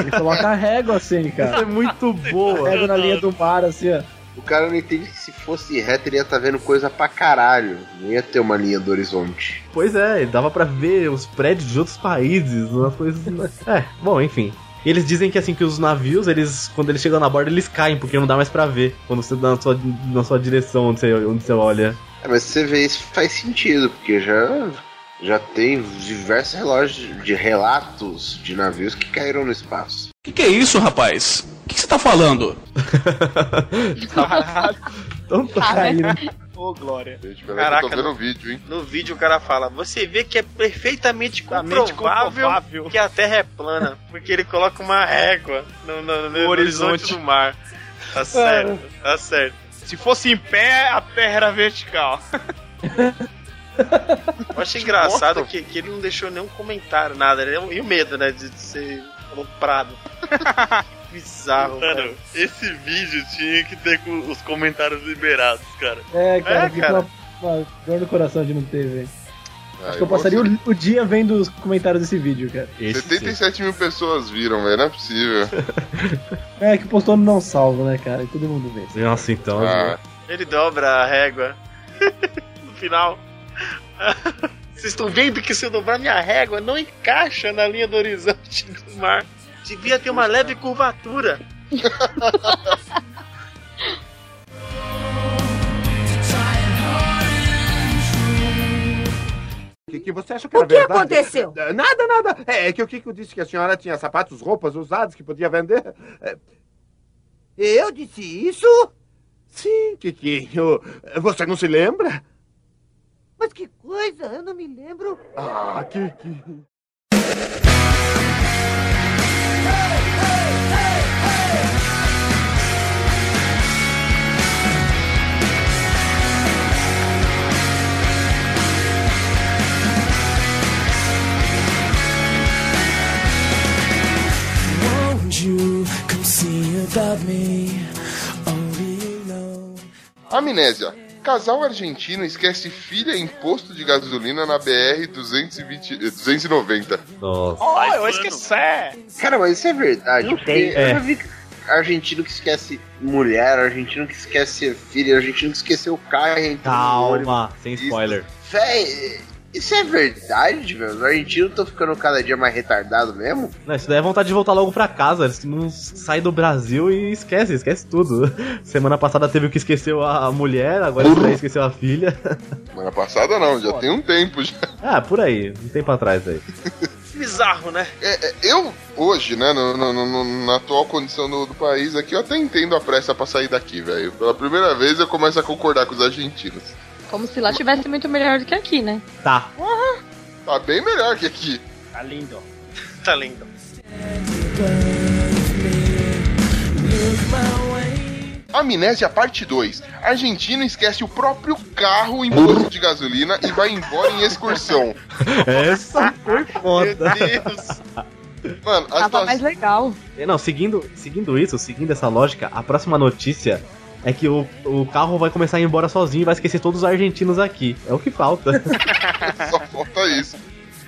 Ele coloca a régua assim, Isso é cara. muito boa. Régua na linha do mar, assim, ó. O cara não entende que se fosse reto, ele ia estar vendo coisa pra caralho. Não ia ter uma linha do horizonte. Pois é, dava pra ver os prédios de outros países, umas coisas. <laughs> É, bom, enfim. E eles dizem que assim, que os navios, eles, quando eles chegam na borda, eles caem, porque não dá mais pra ver quando você dá na sua, na sua direção onde você, onde você olha. É, mas você vê isso faz sentido, porque já, já tem diversos relógios de relatos de navios que caíram no espaço. Que que é isso, rapaz? O que você tá falando? <laughs> Então tá. Caíram. Ô, Glória. Gente, peraí que Caraca, eu tô vendo não. o vídeo, hein? No vídeo o cara fala, você vê que é perfeitamente comprovável, comprovável. que a Terra é plana, porque ele coloca uma régua no, no- no horizonte. horizonte. do mar. Tá certo, tá certo. Se fosse em pé, a terra era vertical. Eu achei engraçado que, que ele não deixou nenhum comentário, nada. né? E o medo, né, de, de ser aloprado. <laughs> Bizarro, Mano, cara. esse vídeo tinha que ter com os comentários liberados, cara. É, cara, É, fica cara. Uma, uma dor no coração de não ter, velho. Ah, Acho que eu passaria o, o dia vendo os comentários desse vídeo, cara. Esse sim. 77 mil pessoas viram, velho. Não é possível. <laughs> É que postou no não salvo, né, cara? E todo mundo vê. Nossa, então. Ah, Ele dobra a régua. <laughs> no final. Vocês estão vendo que se eu dobrar minha régua, não encaixa na linha do horizonte do mar. Devia ter uma leve curvatura. <laughs> O que, que você acha que O era que verdade? aconteceu? <laughs> Nada, nada. É, é que o Kiko disse que a senhora tinha sapatos, roupas usados que podia vender. É, Eu disse isso? Sim, Kikinho. Você não se lembra? Mas que coisa, eu não me lembro. Ah, you know. Amnésia. Casal argentino esquece filha em posto de gasolina na BR 220, eh, 290. Nossa. Oh, eu esqueci. Cara, mas isso é verdade. Não porque sei. Eu É. já vi argentino que esquece mulher, argentino que esquece filho, argentino que esqueceu o carro. Calma, sem spoiler. Véi, isso é verdade, velho? Os argentinos estão ficando cada dia mais retardados mesmo? Não, isso daí é vontade de voltar logo pra casa. Eles não saem do Brasil e esquece, esquece tudo. <laughs> Semana passada teve o que esqueceu a mulher, agora esse daí esqueceu a filha. <laughs> Semana passada não, já tem um tempo já. Ah, por aí, um tempo atrás aí. Bizarro, né? É, é, eu, hoje, né, no- no- no- na atual condição do, do país aqui, eu até entendo a pressa pra sair daqui, velho. Pela primeira vez eu começo a concordar com os argentinos. Como se lá tivesse muito melhor do que aqui, né? Tá. Tá bem melhor que aqui. Tá lindo. <laughs> Tá lindo. Amnésia Parte 2. Argentino esquece o próprio carro em posto de gasolina e vai embora em excursão. <laughs> Essa foi foda. Mano, a Tava situação... mais legal. Não, seguindo, seguindo isso, seguindo essa lógica, a próxima notícia é que o, o carro vai começar a ir embora sozinho e vai esquecer todos os argentinos aqui. É o que falta. <laughs> Só falta isso.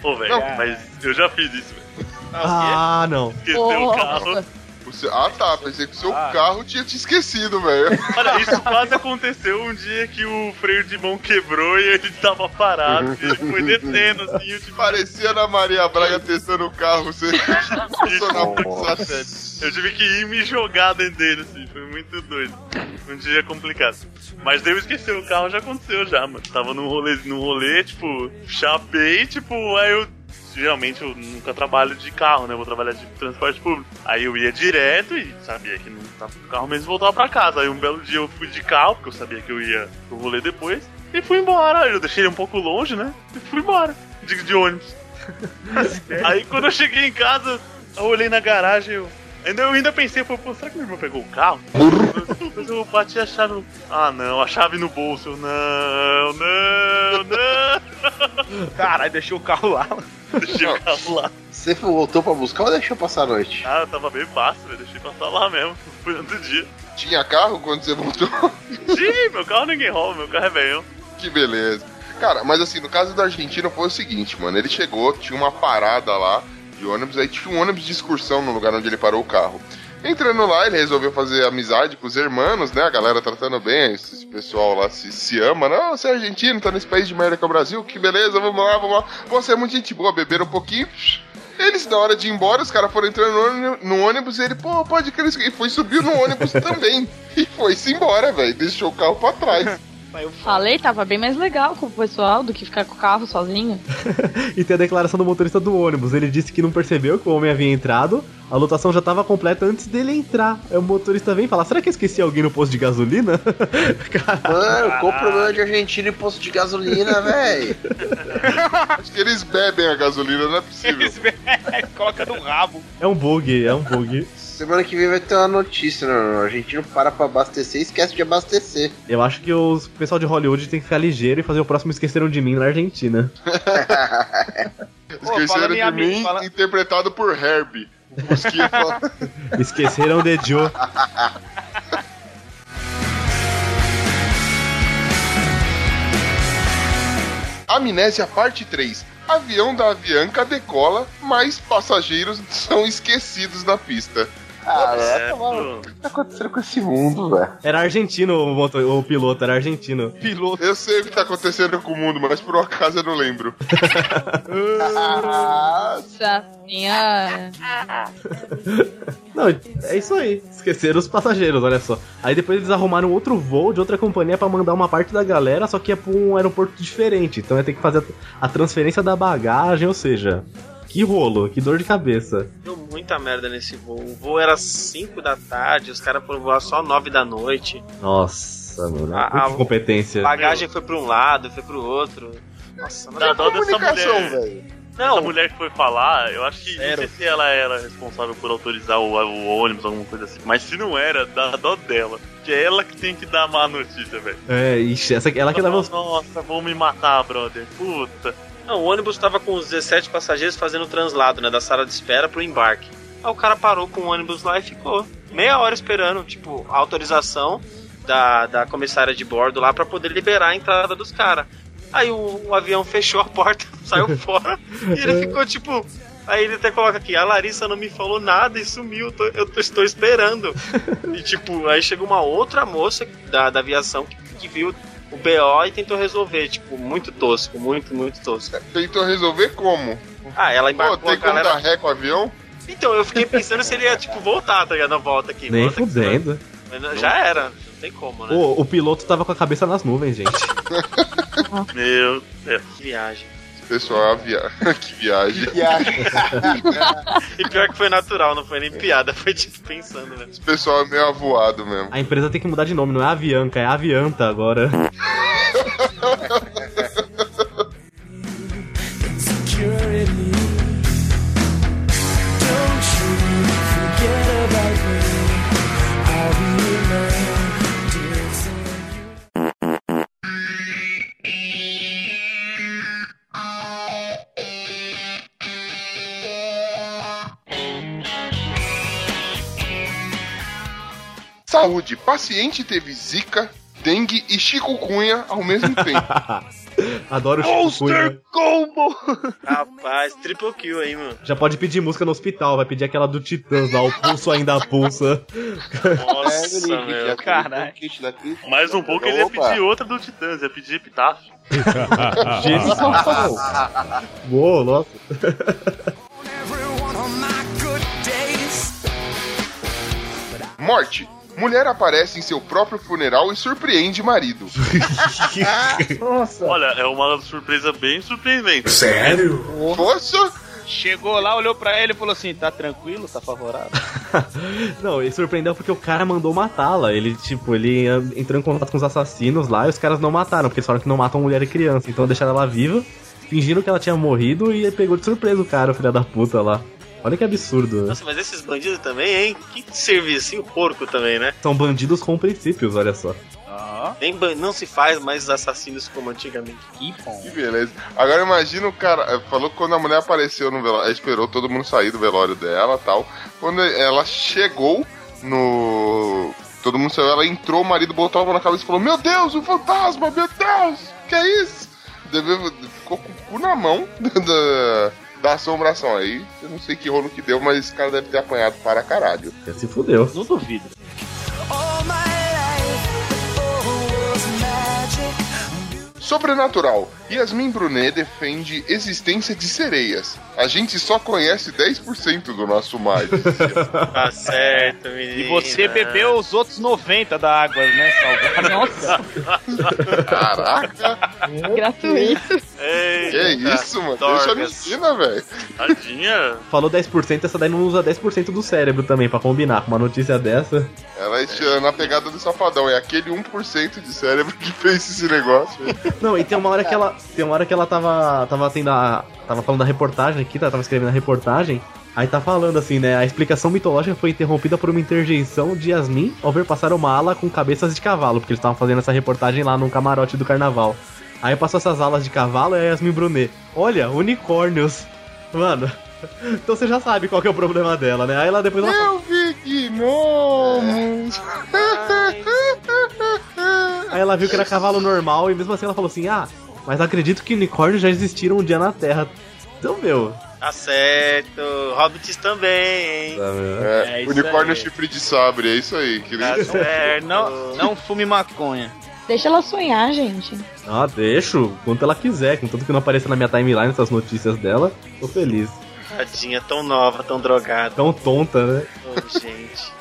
Pô, velho, mas eu já fiz isso, velho. ah, não. Esqueceu o carro. Seu- Ah, tá. Pensei que o seu carro tinha te esquecido, velho. <laughs> Olha, isso quase aconteceu um dia que o freio de mão quebrou e ele tava parado. e <laughs> ele foi descendo assim, tipo, Parecia na Maria Braga testando o carro. Você. <laughs> Eu tive que ir me jogar dentro dele, assim, foi muito doido. Um dia complicado. Mas daí eu esqueci o carro, já aconteceu já, mano. Tava num rolê, num rolê, tipo, chapei, tipo, aí eu. Geralmente eu nunca trabalho de carro, né? Eu vou trabalhar de transporte público. Aí eu ia direto e sabia que não tava com carro mesmo e voltava pra casa. Aí um belo dia eu fui de carro, porque eu sabia que eu ia pro rolê depois. E fui embora. Eu deixei ele um pouco longe, né? E fui embora. De, de ônibus. <laughs> Aí quando eu cheguei em casa, eu olhei na garagem eu. Ainda, eu ainda pensei, pô, será que meu irmão pegou o carro? Mas eu bati a chave no. Ah não, a chave no bolso. Eu, Não, não, não. Caralho, deixou o carro lá. Deixei o carro lá. Você voltou pra buscar ou deixou passar a noite? Ah, tava bem fácil, velho. Deixei passar lá mesmo. <laughs> Foi outro dia. Tinha carro quando você voltou? Sim, meu carro ninguém rouba, meu carro é velho. Que beleza. Cara, mas assim, no caso do argentino foi o seguinte, mano. Ele chegou, tinha uma parada lá de ônibus, aí tinha um ônibus de excursão no lugar onde ele parou o carro. Entrando lá, ele resolveu fazer amizade com os irmãos, né? A galera tratando bem, esse pessoal lá se, se ama. Não, você é argentino, tá nesse país de merda que é o Brasil, que beleza, vamos lá, vamos lá. Você é muito gente boa, beberam um pouquinho. Eles, na hora de ir embora, os caras foram entrando no ônibus, e ele, pô, pode crer, e foi subir no ônibus também. <laughs> E foi-se embora, velho. Deixou o carro pra trás. Falei, tava bem mais legal com o pessoal do que ficar com o carro sozinho. <laughs> E tem a declaração do motorista do ônibus. Ele disse que não percebeu que o homem havia entrado, a lotação já estava completa antes dele entrar. Aí o motorista vem e fala: Será que eu esqueci alguém no posto de gasolina? <laughs> Mano, qual o problema de argentino em posto de gasolina, <laughs> velho? Acho que eles bebem a gasolina, não é possível. Coloca no rabo. É um bug, é um bug. Semana que vem vai ter uma notícia, né? O argentino para pra abastecer e esquece de abastecer. Eu acho que o pessoal de Hollywood tem que ficar ligeiro e fazer o próximo Esqueceram de Mim na Argentina. <laughs> Esqueceram fala de mim, amiga, fala- interpretado por Herbie. <laughs> Esqueceram de Joe. <laughs> Amnésia Parte 3. Avião da Avianca decola, mas passageiros são esquecidos na pista. Ah, É, O que tá acontecendo com esse mundo, velho? Era argentino o, motor, o piloto, era argentino. Piloto. Eu sei o que tá acontecendo com o mundo, mas por um acaso eu não lembro. Nossa senhora. Não, é isso aí. Esqueceram os passageiros, olha só. Aí depois eles arrumaram outro voo de outra companhia pra mandar uma parte da galera, só que é pra um aeroporto diferente. Então ia ter que fazer a a transferência da bagagem, ou seja, que rolo, que dor de cabeça. Deu muita merda nesse voo. O voo era 5 da tarde, os caras foram voar só 9 da noite. Nossa, mano, A- a- incompetência. A bagagem foi pra um lado, foi pro outro. Nossa, Dá dó dessa Comunicação, mulher. velho. Essa mulher que foi falar, eu acho que. Era. Não sei se ela era responsável por autorizar o, o ônibus, alguma coisa assim. Mas se não era, dá dó dela. Que é ela que tem que dar a má notícia, velho. É, ixi, essa, ela que leva os. Nossa, vão me matar, brother. Puta. Não, o ônibus tava com os 17 passageiros fazendo o translado, né? Da sala de espera pro embarque. Aí o cara parou com o ônibus lá e ficou meia hora esperando, tipo, a autorização da, da comissária de bordo lá pra poder liberar a entrada dos caras. Aí o, o avião fechou a porta, <laughs> saiu fora e ele ficou tipo. Aí ele até coloca aqui, a Larissa não me falou nada e sumiu, tô- eu tô- estou esperando. E tipo, aí chegou uma outra moça da, da aviação que, que viu o BO e tentou resolver, tipo, muito tosco, muito, muito tosco. Tentou resolver como? Ah, ela Pô, embarcou tem a como galera. dar ré com o avião? Então, eu fiquei pensando se ele ia, tipo, voltar, tá ligado? Na volta aqui. Nem volta fudendo. Não- Já era, não tem como, né? O, o piloto tava com a cabeça nas nuvens, gente. <laughs> Meu Deus. Que viagem. Pessoal, via... <laughs> que viagem. <laughs> E pior que foi natural, não foi nem piada, foi tipo pensando, né? Esse pessoal é meio avoado mesmo. A empresa tem que mudar de nome, não é Avianca, é Avianta agora. <laughs> Saúde. Paciente teve zika, dengue e chikungunya ao mesmo tempo. <laughs> Adoro o Chico Cunha. Combo! Rapaz, triple kill aí, mano. Já pode pedir música no hospital, vai pedir aquela do Titãs lá, o pulso ainda pulsa. Nossa, meu. Caralho. Mais um pouco ele ia Opa. pedir outra do Titãs, ia pedir Epitáfio. Jesus. Boa, nossa. Morte. Mulher aparece em seu próprio funeral e surpreende marido. <laughs> Nossa. Olha, é uma surpresa bem surpreendente. Força! Chegou lá, olhou pra ele e falou assim: tá tranquilo, tá favorável. <laughs> Não, ele surpreendeu porque o cara mandou matá-la. Ele, tipo, ele entrou em contato com os assassinos lá e os caras não mataram, porque eles falaram que não matam mulher e criança. Então deixaram ela viva, fingindo que ela tinha morrido e pegou de surpresa o cara, o filho da puta lá. Olha que absurdo. né? Nossa, mas esses bandidos também, hein? Que serviço porco também, né? São bandidos com princípios, olha só. Nem não se faz mais assassinos como antigamente. Que bom. Que beleza. Agora imagina o cara. eh, Falou que quando a mulher apareceu no velório. Esperou todo mundo sair do velório dela tal. Quando ela chegou no. Todo mundo saiu, ela entrou, o marido botou a mão na cabeça e falou: Meu Deus, um fantasma, meu Deus, que é isso? Deve- ficou com o cu na mão <laughs> da, da assombração aí. Eu não sei que rolo que deu, mas esse cara deve ter apanhado para caralho. Já se fudeu. Não duvido. Sobrenatural. Yasmin Brunet defende existência de sereias. A gente só conhece 10% do nosso mar. <laughs> Tá certo, menino. E você bebeu os outros 90 da água, né, salgada? Nossa. Caraca! Gratuito. Que isso, mano? Deixa a menina, velho. Tadinha. Falou 10%, essa daí não usa 10% do cérebro também, pra combinar. Com uma notícia dessa. Ela é na pegada do safadão. É aquele 1% de cérebro que fez esse negócio. <laughs> Não, e tem uma hora que ela. Tem uma hora que ela tava. Tava tendo a. Tava falando da reportagem aqui, tá? tava escrevendo a reportagem. Aí tá falando assim, né? A explicação mitológica foi interrompida por uma interjeição de Yasmin ao ver passar uma ala com cabeças de cavalo, porque eles estavam fazendo essa reportagem lá no camarote do carnaval. Aí passou essas alas de cavalo e a Yasmin Brunet. Olha, unicórnios. Mano. <laughs> Então você já sabe qual que é o problema dela, né? Aí ela depois ela Eu vi gnomos! Aí ela viu que era cavalo normal e mesmo assim ela falou assim: Ah, mas acredito que unicórnios já existiram um dia na Terra. Então, meu. Tá certo. Hobbits também, hein? É, É isso unicórnio aí. chifre de sabre, é isso aí. Que Tá certo. <laughs> Não, não fume maconha. Deixa ela sonhar, gente. Ah, deixo, quanto ela quiser, contanto que não apareça na minha timeline essas notícias dela, tô feliz. Tadinha, tão nova, tão drogada. Tão tonta, né? Ô, gente.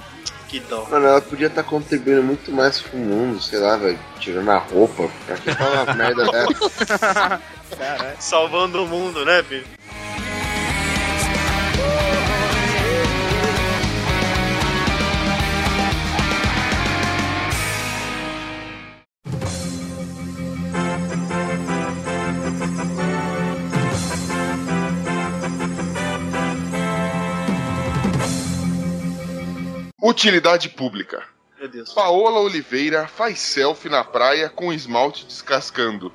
Que dó. Mano, ela podia estar contribuindo muito mais pro mundo, sei lá, velho. Tirando a roupa. Pra que falar uma merda <laughs> dessa? Salvando o mundo, né, filho? Utilidade pública. Meu Deus. Paola Oliveira faz selfie na praia com esmalte descascando.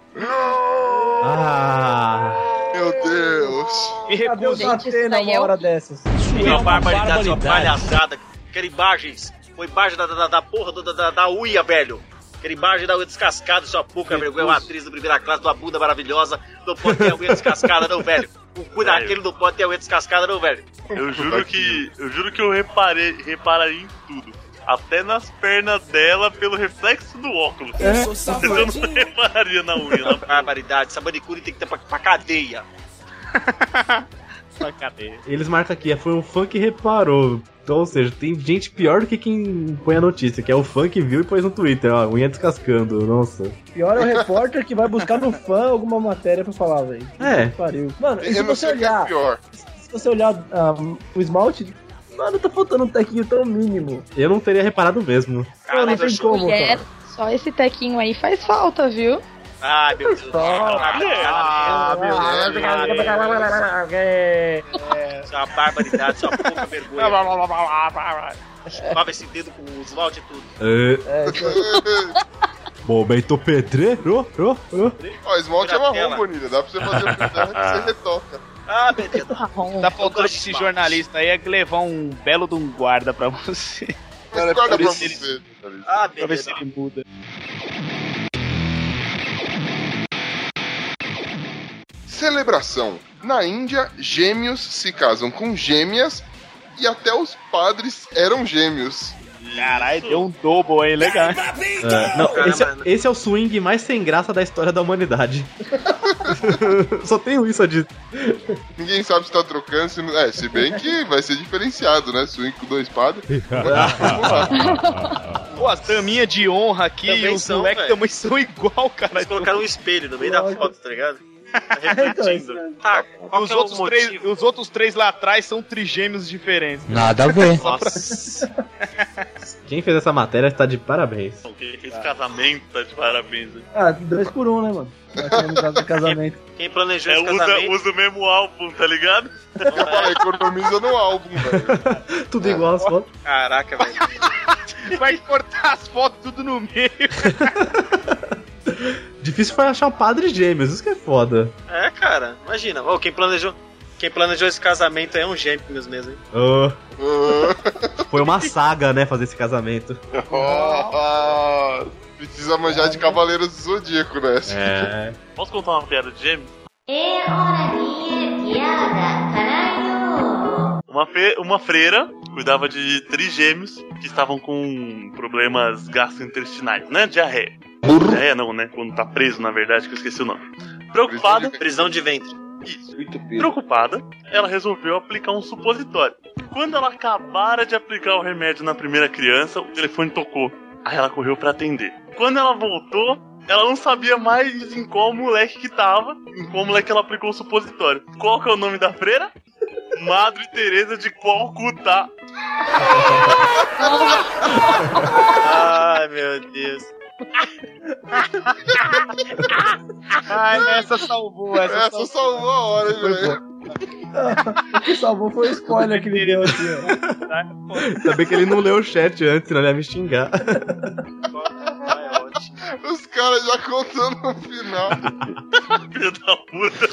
Ah. Meu Deus. Me recuso. bater numa hora dessas? Uma barbaridade, uma barbaridade. palhaçada. Aquela imagens. Foi imagem da, da, da porra da, da, da uia, velho. Aquela imagem da unha descascada, sua puca, vergonha, é uma atriz da primeira classe, tua bunda maravilhosa. Não pode ter a unha descascada, não, velho. O cu daquele não pode ter a unha descascada, não, velho. Eu juro que. Eu juro que eu reparei, repararia em tudo. Até nas pernas dela pelo reflexo do óculos. Mas eu não repararia na unha. Na... Barbaridade, essa manicure tem que ter pra, pra cadeia. <laughs> Cadê? Eles marcam aqui, foi um fã que reparou. Então, ou seja, tem gente pior do que quem põe a notícia, que é o fã que viu e pôs no Twitter, ó, unha descascando, nossa. Pior é o repórter que vai buscar no fã alguma matéria pra falar, velho. É. Pariu. Mano, e se Eu não você é olhar, pior. se você olhar ah, o esmalte, mano, tá faltando um tequinho tão mínimo. Eu não teria reparado mesmo. Mano, não tem como, Mulher, cara. só esse tequinho aí faz falta, viu? Ai, meu Deus. Ah, meu Isso é uma barbaridade, isso é uma pouca vergonha. Lava esse dedo com o esmalte e tudo. É. Momento pedreiro. Oh, oh. Ó, esmalte é marrom, bonita. Dá pra você fazer o que você retoca. Ah, meu Deus. Tá faltando esse jornalista aí é que levar um belo de um guarda pra você. Cara, Guarda por pra isso, você. Ah, Pra ver se beleza. ele muda. Celebração. Na Índia, gêmeos se casam com gêmeas e até os padres eram gêmeos. Caralho, deu um double aí, legal. É, não, esse, é- esse é o swing mais sem graça da história da humanidade. <laughs> Só tenho isso a dizer. Ninguém sabe se tá trocando, se não... É, se bem que vai ser diferenciado, né? Swing com dois padres. <laughs> Pô, as daminhas de honra aqui Também e os são, moleques são igual, cara. Eles colocaram um espelho no meio da foto, tá ligado? <laughs> Tá refletindo. Tá, qual Os que é o outros, três, os outros três lá atrás são trigêmeos diferentes. Nada a ver. Nossa. <laughs> Quem fez essa matéria está de parabéns. Quem fez casamento tá de parabéns. Ah, dois por um, né, mano? Vai ter no caso do casamento. <laughs> Quem planejou É, esse usa, casamento? usa o mesmo álbum, tá ligado? Fala, economiza no álbum, velho. Tudo igual as fotos. Caraca, velho. Vai cortar as fotos tudo no meio. Difícil foi achar um padre gêmeos, isso que é foda. É, cara, imagina. Ô, quem planejou. Quem planejou esse casamento é um gêmeos mesmo, hein? Oh. Foi uma saga, né, fazer esse casamento. Oh, <laughs> precisa manjar de Cavaleiros do Zodíaco, né? É. Posso contar uma piada de gêmeo? É hora de piada, caralho! Uma, fe- uma freira cuidava de trigêmeos que estavam com problemas gastrointestinais, né? Diarreia. Diarreia não, né? Quando tá preso, na verdade, que eu esqueci o nome. Preocupada, Prisão de ventre. Isso. Preocupada, ela resolveu aplicar um supositório. Quando ela acabara de aplicar o remédio na primeira criança, o telefone tocou. Aí ela correu pra atender. Quando ela voltou, ela não sabia mais em qual moleque que tava, em qual moleque ela aplicou o supositório. Qual que é o nome da freira? Madre Teresa de Calcutá. <laughs> Ai, meu Deus. Ai, essa salvou, essa, Essa salvou a hora, velho. <laughs> O que salvou foi o spoiler que ele deu aqui, ó. Ainda bem que ele não leu o chat antes, senão ele ia me xingar. Os caras já contando no final. Filho da puta.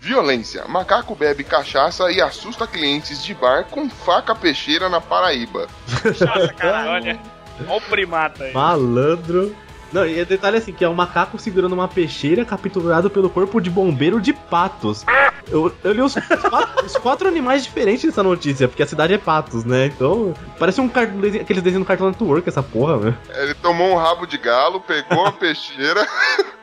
Violência. Macaco bebe cachaça e assusta clientes de bar com faca peixeira na Paraíba. Nossa, cara, olha. Olha o primata aí. Malandro. Não, e o detalhe é assim, que é um macaco segurando uma peixeira capturado pelo corpo de bombeiro de patos. Eu, eu li os quatro, os quatro animais diferentes nessa notícia, porque a cidade é patos, né? Então, parece um car- desenho- aqueles desenhos do Cartoon Network, essa porra, né? Ele tomou um rabo de galo, pegou a peixeira. <laughs>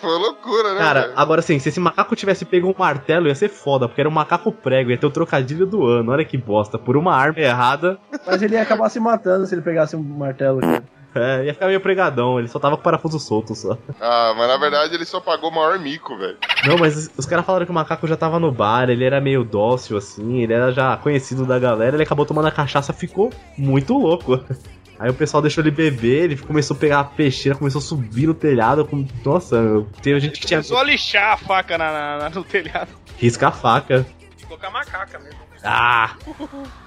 Foi loucura, né? Cara, velho? agora sim, se esse macaco tivesse pego um martelo, ia ser foda, porque era um macaco prego, ia ter o trocadilho do ano. Olha que bosta. Por uma arma errada, Mas ele ia acabar se matando se ele pegasse um martelo aqui. é, ia ficar meio pregadão. Ele só tava com o parafuso solto só. Ah, mas na verdade ele só pagou o maior mico, velho. Não, mas os, os caras falaram que o macaco já tava no bar, ele era meio dócil assim, ele era já conhecido da galera, ele acabou tomando a cachaça, ficou muito louco. Aí o pessoal deixou ele beber, ele começou a pegar a peixeira, começou a subir no telhado. Com... Nossa, teve gente que tinha. Começou a lixar a faca na, na- na- no telhado. Risca a faca. Ficou com a macaca mesmo. Ah!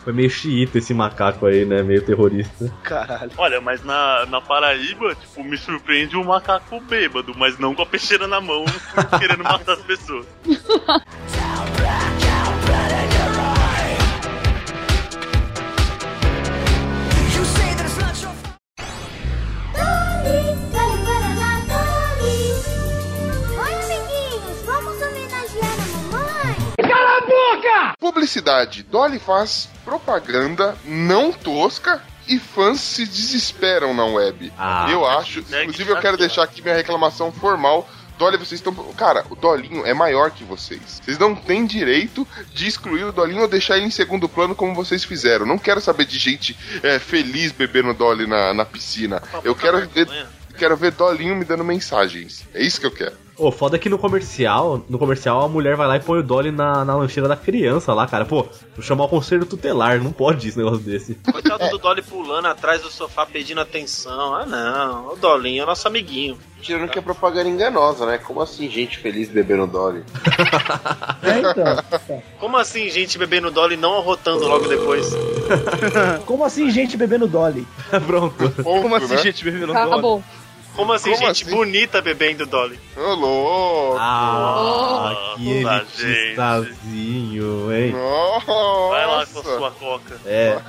Foi meio xiita esse macaco aí, né? Meio terrorista. Caralho. Olha, mas na, na Paraíba, tipo, me surpreende um macaco bêbado, mas não com a peixeira na mão, <laughs> querendo matar as pessoas. <laughs> boca! Publicidade. Dolly faz propaganda não tosca e fãs se desesperam na web. Ah. eu acho. Inclusive, eu quero deixar aqui minha reclamação formal. Dolly, vocês estão. Cara, o Dolinho é maior que vocês. Vocês não têm direito de excluir o Dolinho ou deixar ele em segundo plano como vocês fizeram. Não quero saber de gente é, feliz bebendo Dolly na, na piscina. Eu quero ver, quero ver Dolinho me dando mensagens. É isso que eu quero. Ô, foda é que no comercial, no comercial a mulher vai lá e põe o Dolly na, na lancheira da criança lá, cara. Pô, vou chamar o conselho tutelar, não pode esse negócio desse. Coitado do Dolly pulando atrás do sofá pedindo atenção. Ah, não. O Dolinho é nosso amiguinho. Tirando que é propaganda enganosa, né? Como assim, gente feliz bebendo Dolly? <laughs> É, então. Como assim, gente bebendo Dolly e não arrotando logo depois? <laughs> Como assim, gente bebendo Dolly? <laughs> Pronto. Como assim, né? gente bebendo Tá Dolly? bom. Como assim, Como gente assim? bonita bebendo Dolly? Ô, louco! Ah, que Nossa, elitistazinho, hein? Nossa! Vai lá com a sua coca. É.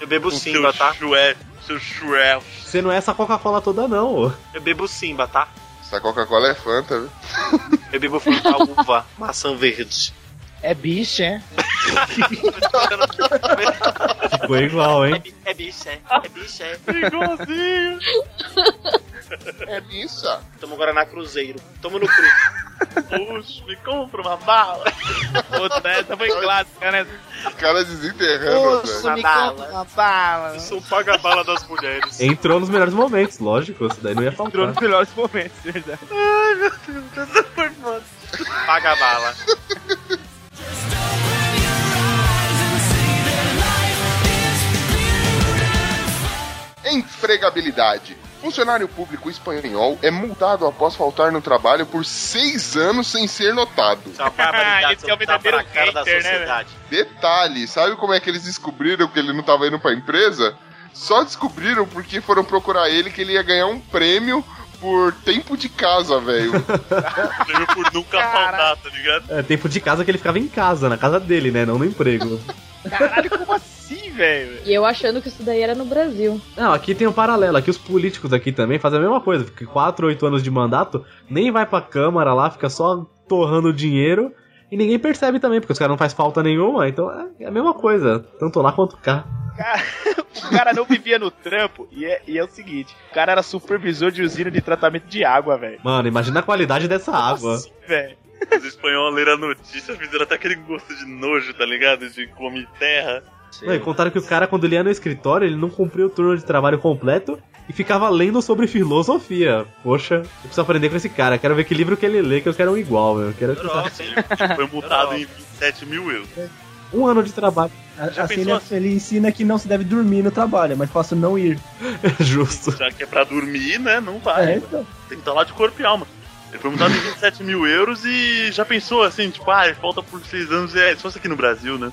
Eu bebo Simba, seu tá? Chué, seu chué. Você não é essa Coca-Cola toda, não. ô. Eu bebo Simba, tá? Essa Coca-Cola é Fanta, viu? Eu bebo Fanta uva, maçã verde. É bicho, é? Ficou igual, hein? É bicho, é. É bicho, é. Igualzinho. <laughs> É isso. Toma Guaraná Cruzeiro. Toma no cru. <laughs> Puxa, me compra uma bala. Outra, essa foi clássica, né? Os caras desenterrando, Osso, velho. me bala. compra uma bala. Eu sou o paga-bala das mulheres. Entrou nos melhores momentos, lógico. Isso daí não ia faltar. Entrou nos melhores momentos, verdade. Ai, meu Deus, essa foi foda. Paga-bala. Empregabilidade. Funcionário público espanhol é multado após faltar no trabalho por seis anos sem ser notado. Isso é barbaridade. É o Você tá verdadeiro cara da né, sociedade. Detalhe, sabe como é que eles descobriram que ele não tava indo pra empresa? Só descobriram porque foram procurar ele que ele ia ganhar um prêmio por tempo de casa, velho. <laughs> Prêmio por nunca faltar, tá ligado? É tempo de casa que ele ficava em casa, na casa dele, né? Não no emprego. Caralho, como assim, velho? E eu achando que isso daí era no Brasil. Não, aqui tem um paralelo. Aqui os políticos aqui também fazem a mesma coisa. Fica 4, 8 anos de mandato, nem vai pra Câmara lá, fica só torrando dinheiro. E ninguém percebe também, porque os caras não faz falta nenhuma. Então é a mesma coisa, tanto lá quanto cá. Cara, <laughs> o cara não vivia no trampo e é, e é o seguinte: o cara era supervisor de usina de tratamento de água, velho. Mano, imagina a qualidade dessa água. Velho. Os espanhóis leram a notícia, fizeram até aquele gosto de nojo, tá ligado? De come terra. Não, e contaram que o cara, quando ele ia no escritório, ele não cumpria o turno de trabalho completo e ficava lendo sobre filosofia. Poxa, eu preciso aprender com esse cara. Quero ver que livro que ele lê, que eu quero um igual, meu. Eu Quero Nossa, ele foi multado em 27 mil euros. um ano de trabalho. Já assim, pensou ele, ele ensina que não se deve dormir no trabalho, é mais fácil não ir. <laughs> Justo. Já que é pra dormir, né? Não vai. É, então. Tem que estar lá de corpo e alma. Ele foi multado em 27 mil euros e já pensou assim, tipo, ah, falta por 6 anos. É, se fosse aqui no Brasil, né?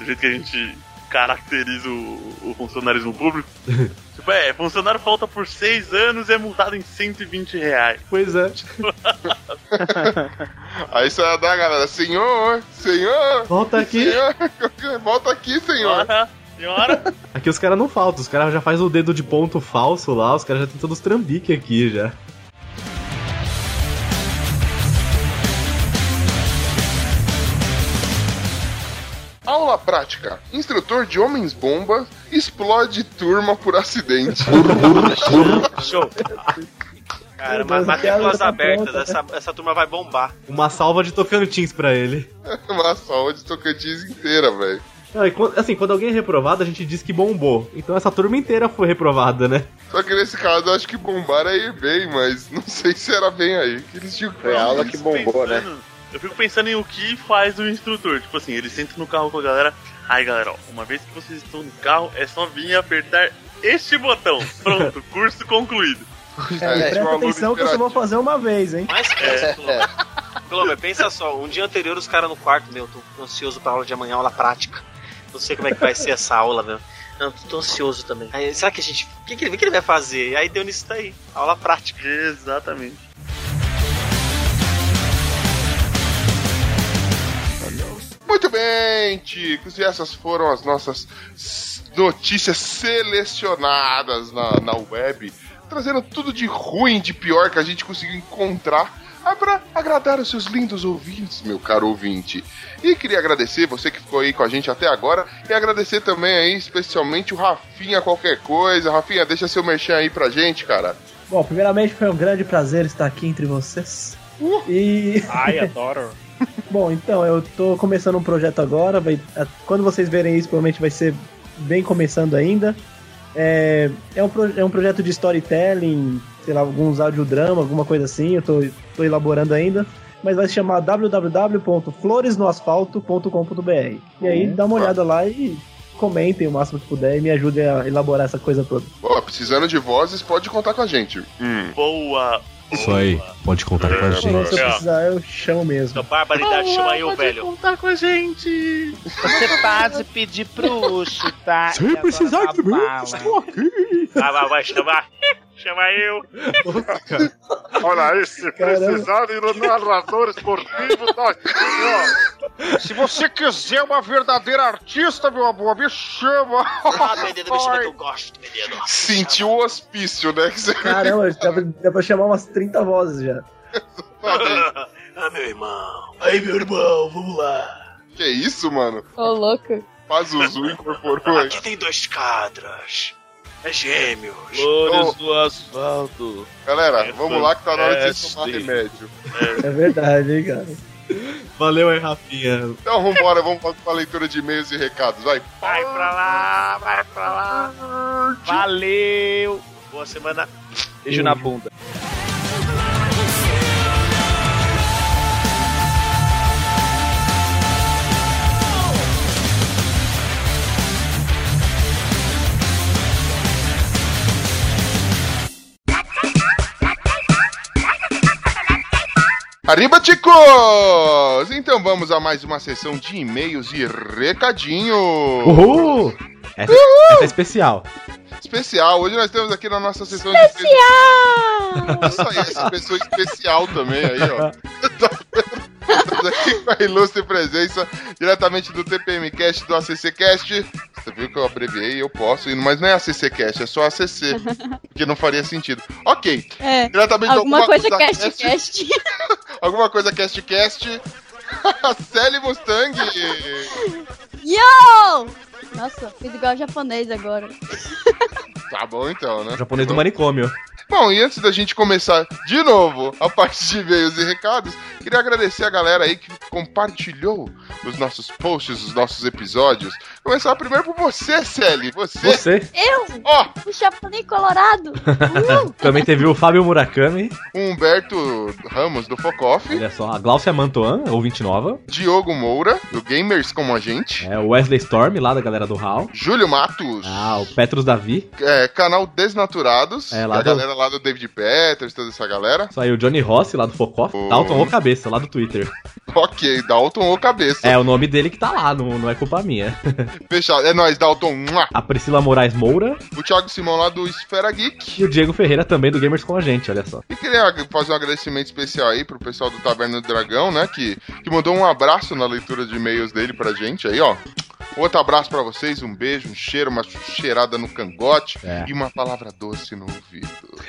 Do jeito que a gente caracteriza o, o funcionarismo público. <laughs> tipo, é, funcionário falta por 6 anos e é multado em 120 reais. Pois é. <laughs> Aí você vai dar, galera, senhor, senhor, Volta aqui. senhor, <laughs> volta aqui, senhor. Senhora, senhora. Aqui os caras não faltam, os caras já faz o dedo de ponto falso lá, os caras já tem todos os trambique aqui já. Aula prática. Instrutor de homens bomba explode turma por acidente. Show. Cara, mas matrículas abertas, essa, essa turma vai bombar. Uma salva de Tocantins pra ele. <laughs> Uma salva de Tocantins inteira, velho. Assim, quando alguém é reprovado, a gente diz que bombou. Então essa turma inteira foi reprovada, né? Só que nesse caso eu acho que bombaram aí bem, mas não sei se era bem aí. Que eles tinham que Foi a aula que bombou, né? Eu fico pensando em o que faz o instrutor. Tipo assim, ele senta no carro com a galera. Ai, galera, ó, uma vez que vocês estão no carro, é só vir apertar este botão. Pronto, <laughs> curso concluído. É, e presta atenção que eu só vou fazer uma vez, hein? Mas é. Glomer, pensa só, um dia anterior os caras no quarto, meu, tô ansioso pra aula de amanhã, aula prática. Não sei como é que vai ser essa aula, meu. Não, tô ansioso também. Aí, será que a gente. O que, que ele vai fazer? Aí deu nisso daí. Aula prática. Exatamente. Muito bem, ticos, e essas foram as nossas notícias selecionadas na, na web, trazendo tudo de ruim, de pior que a gente conseguiu encontrar ah, para agradar os seus lindos ouvintes, meu caro ouvinte. E queria agradecer você que ficou aí com a gente até agora e agradecer também aí especialmente o Rafinha qualquer coisa. Rafinha, deixa seu merchan aí pra gente, cara. Bom, primeiramente foi um grande prazer estar aqui entre vocês. E. Ai, <laughs> adoro. <laughs> Bom, então, eu tô começando um projeto agora. Vai, quando vocês verem isso, provavelmente vai ser bem começando ainda. É, é, um, pro- é um projeto de storytelling, sei lá, alguns audiodrama, alguma coisa assim. Eu tô, tô elaborando ainda. Mas vai se chamar www.floresnoasfalto.com.br. E aí dá uma olhada lá e comentem o máximo que puder e me ajudem a elaborar essa coisa toda. Pô, precisando de vozes, pode contar com a gente. Boa! Isso aí, pode contar com a Não, se eu gente. precisar, eu chamo mesmo. Barbaridade, chama eu, velho. contar com a gente! Você pode pedir pro Ucho, tá? Se precisar de mim, estou aqui. Vai, vai, vai, chama. Chama eu. Olha aí, se precisar de um narrador esportivo, tá aqui, ó. Se você quiser uma verdadeira artista, meu amor, me chama. Ah, menino, me chama que eu gosto, menino. Sentiu o hospício, né? Que você... Caramba, dá pra, dá pra chamar umas 30 vozes já. ah, meu irmão. Aí, meu irmão, vamos lá. Que isso, mano? Ô, louco. Pazuzu incorporou. Aqui tem dois cadras. É gêmeos. Flores do asfalto. Galera, vamos lá que tá na hora de tomar remédio. É verdade, hein, cara. Valeu aí, Rafinha. Então vambora, vamos pra leitura de e-mails e recados. Vai. Vai pra lá, vai pra lá. Valeu. Boa semana. Beijo na bunda. Arriba, ticos! Então vamos a mais uma sessão de e-mails e recadinhos. Uhul! Essa, essa é especial. Especial. Hoje nós temos aqui na nossa sessão de especial. Isso aí, essa pessoa especial também aí, ó. <laughs> Estamos aqui com a ilustre presença diretamente do TPM Cast do ACC Cast. Você viu que eu abreviei, eu posso, mas não é ACC Cast, é só ACC, porque <laughs> não faria sentido. Ok. É, Diretamente do <laughs> alguma coisa cast, cast. Alguma coisa cast cast. Sally Mustang. Yo! Nossa, fiz igual japonês agora. <laughs> Tá bom então, né? O japonês do manicômio. Bom, e antes da gente começar de novo a parte de e-mails e recados, queria agradecer a galera aí que compartilhou os nossos posts, os nossos episódios. Começar primeiro por você, Sally. Você. Você. Eu? Ó. O japonês colorado. <laughs> Uh! Também teve o Fábio Murakami. O Humberto Ramos, do Focoff. Olha só, a Glaucia Mantoan, ouvinte nova. Diogo Moura, do Gamers Como a Gente. É, o Wesley Storm, lá da galera do HAL. Júlio Matos. Ah, o Petrus Davi. É, canal Desnaturados. É, lá a do- galera lá do David Peters, toda essa galera. Isso aí, o Johnny Rossi, lá do Focoff. Dalton ou Cabeça, lá do Twitter. <laughs> Ok, Dalton ou Cabeça. É o nome dele que tá lá, não, não é culpa minha. <laughs> Fechado. É nóis, Dalton. A Priscila Moraes Moura O Thiago Simão lá do Esfera Geek. e o Diego Ferreira também do Gamers com a gente, olha só. E queria fazer um agradecimento especial aí pro pessoal do Taverna do Dragão, né? Que, que mandou um abraço na leitura de e-mails dele pra gente aí, ó. Outro abraço pra vocês, um beijo, um cheiro, uma cheirada no cangote É. e uma palavra doce no ouvido.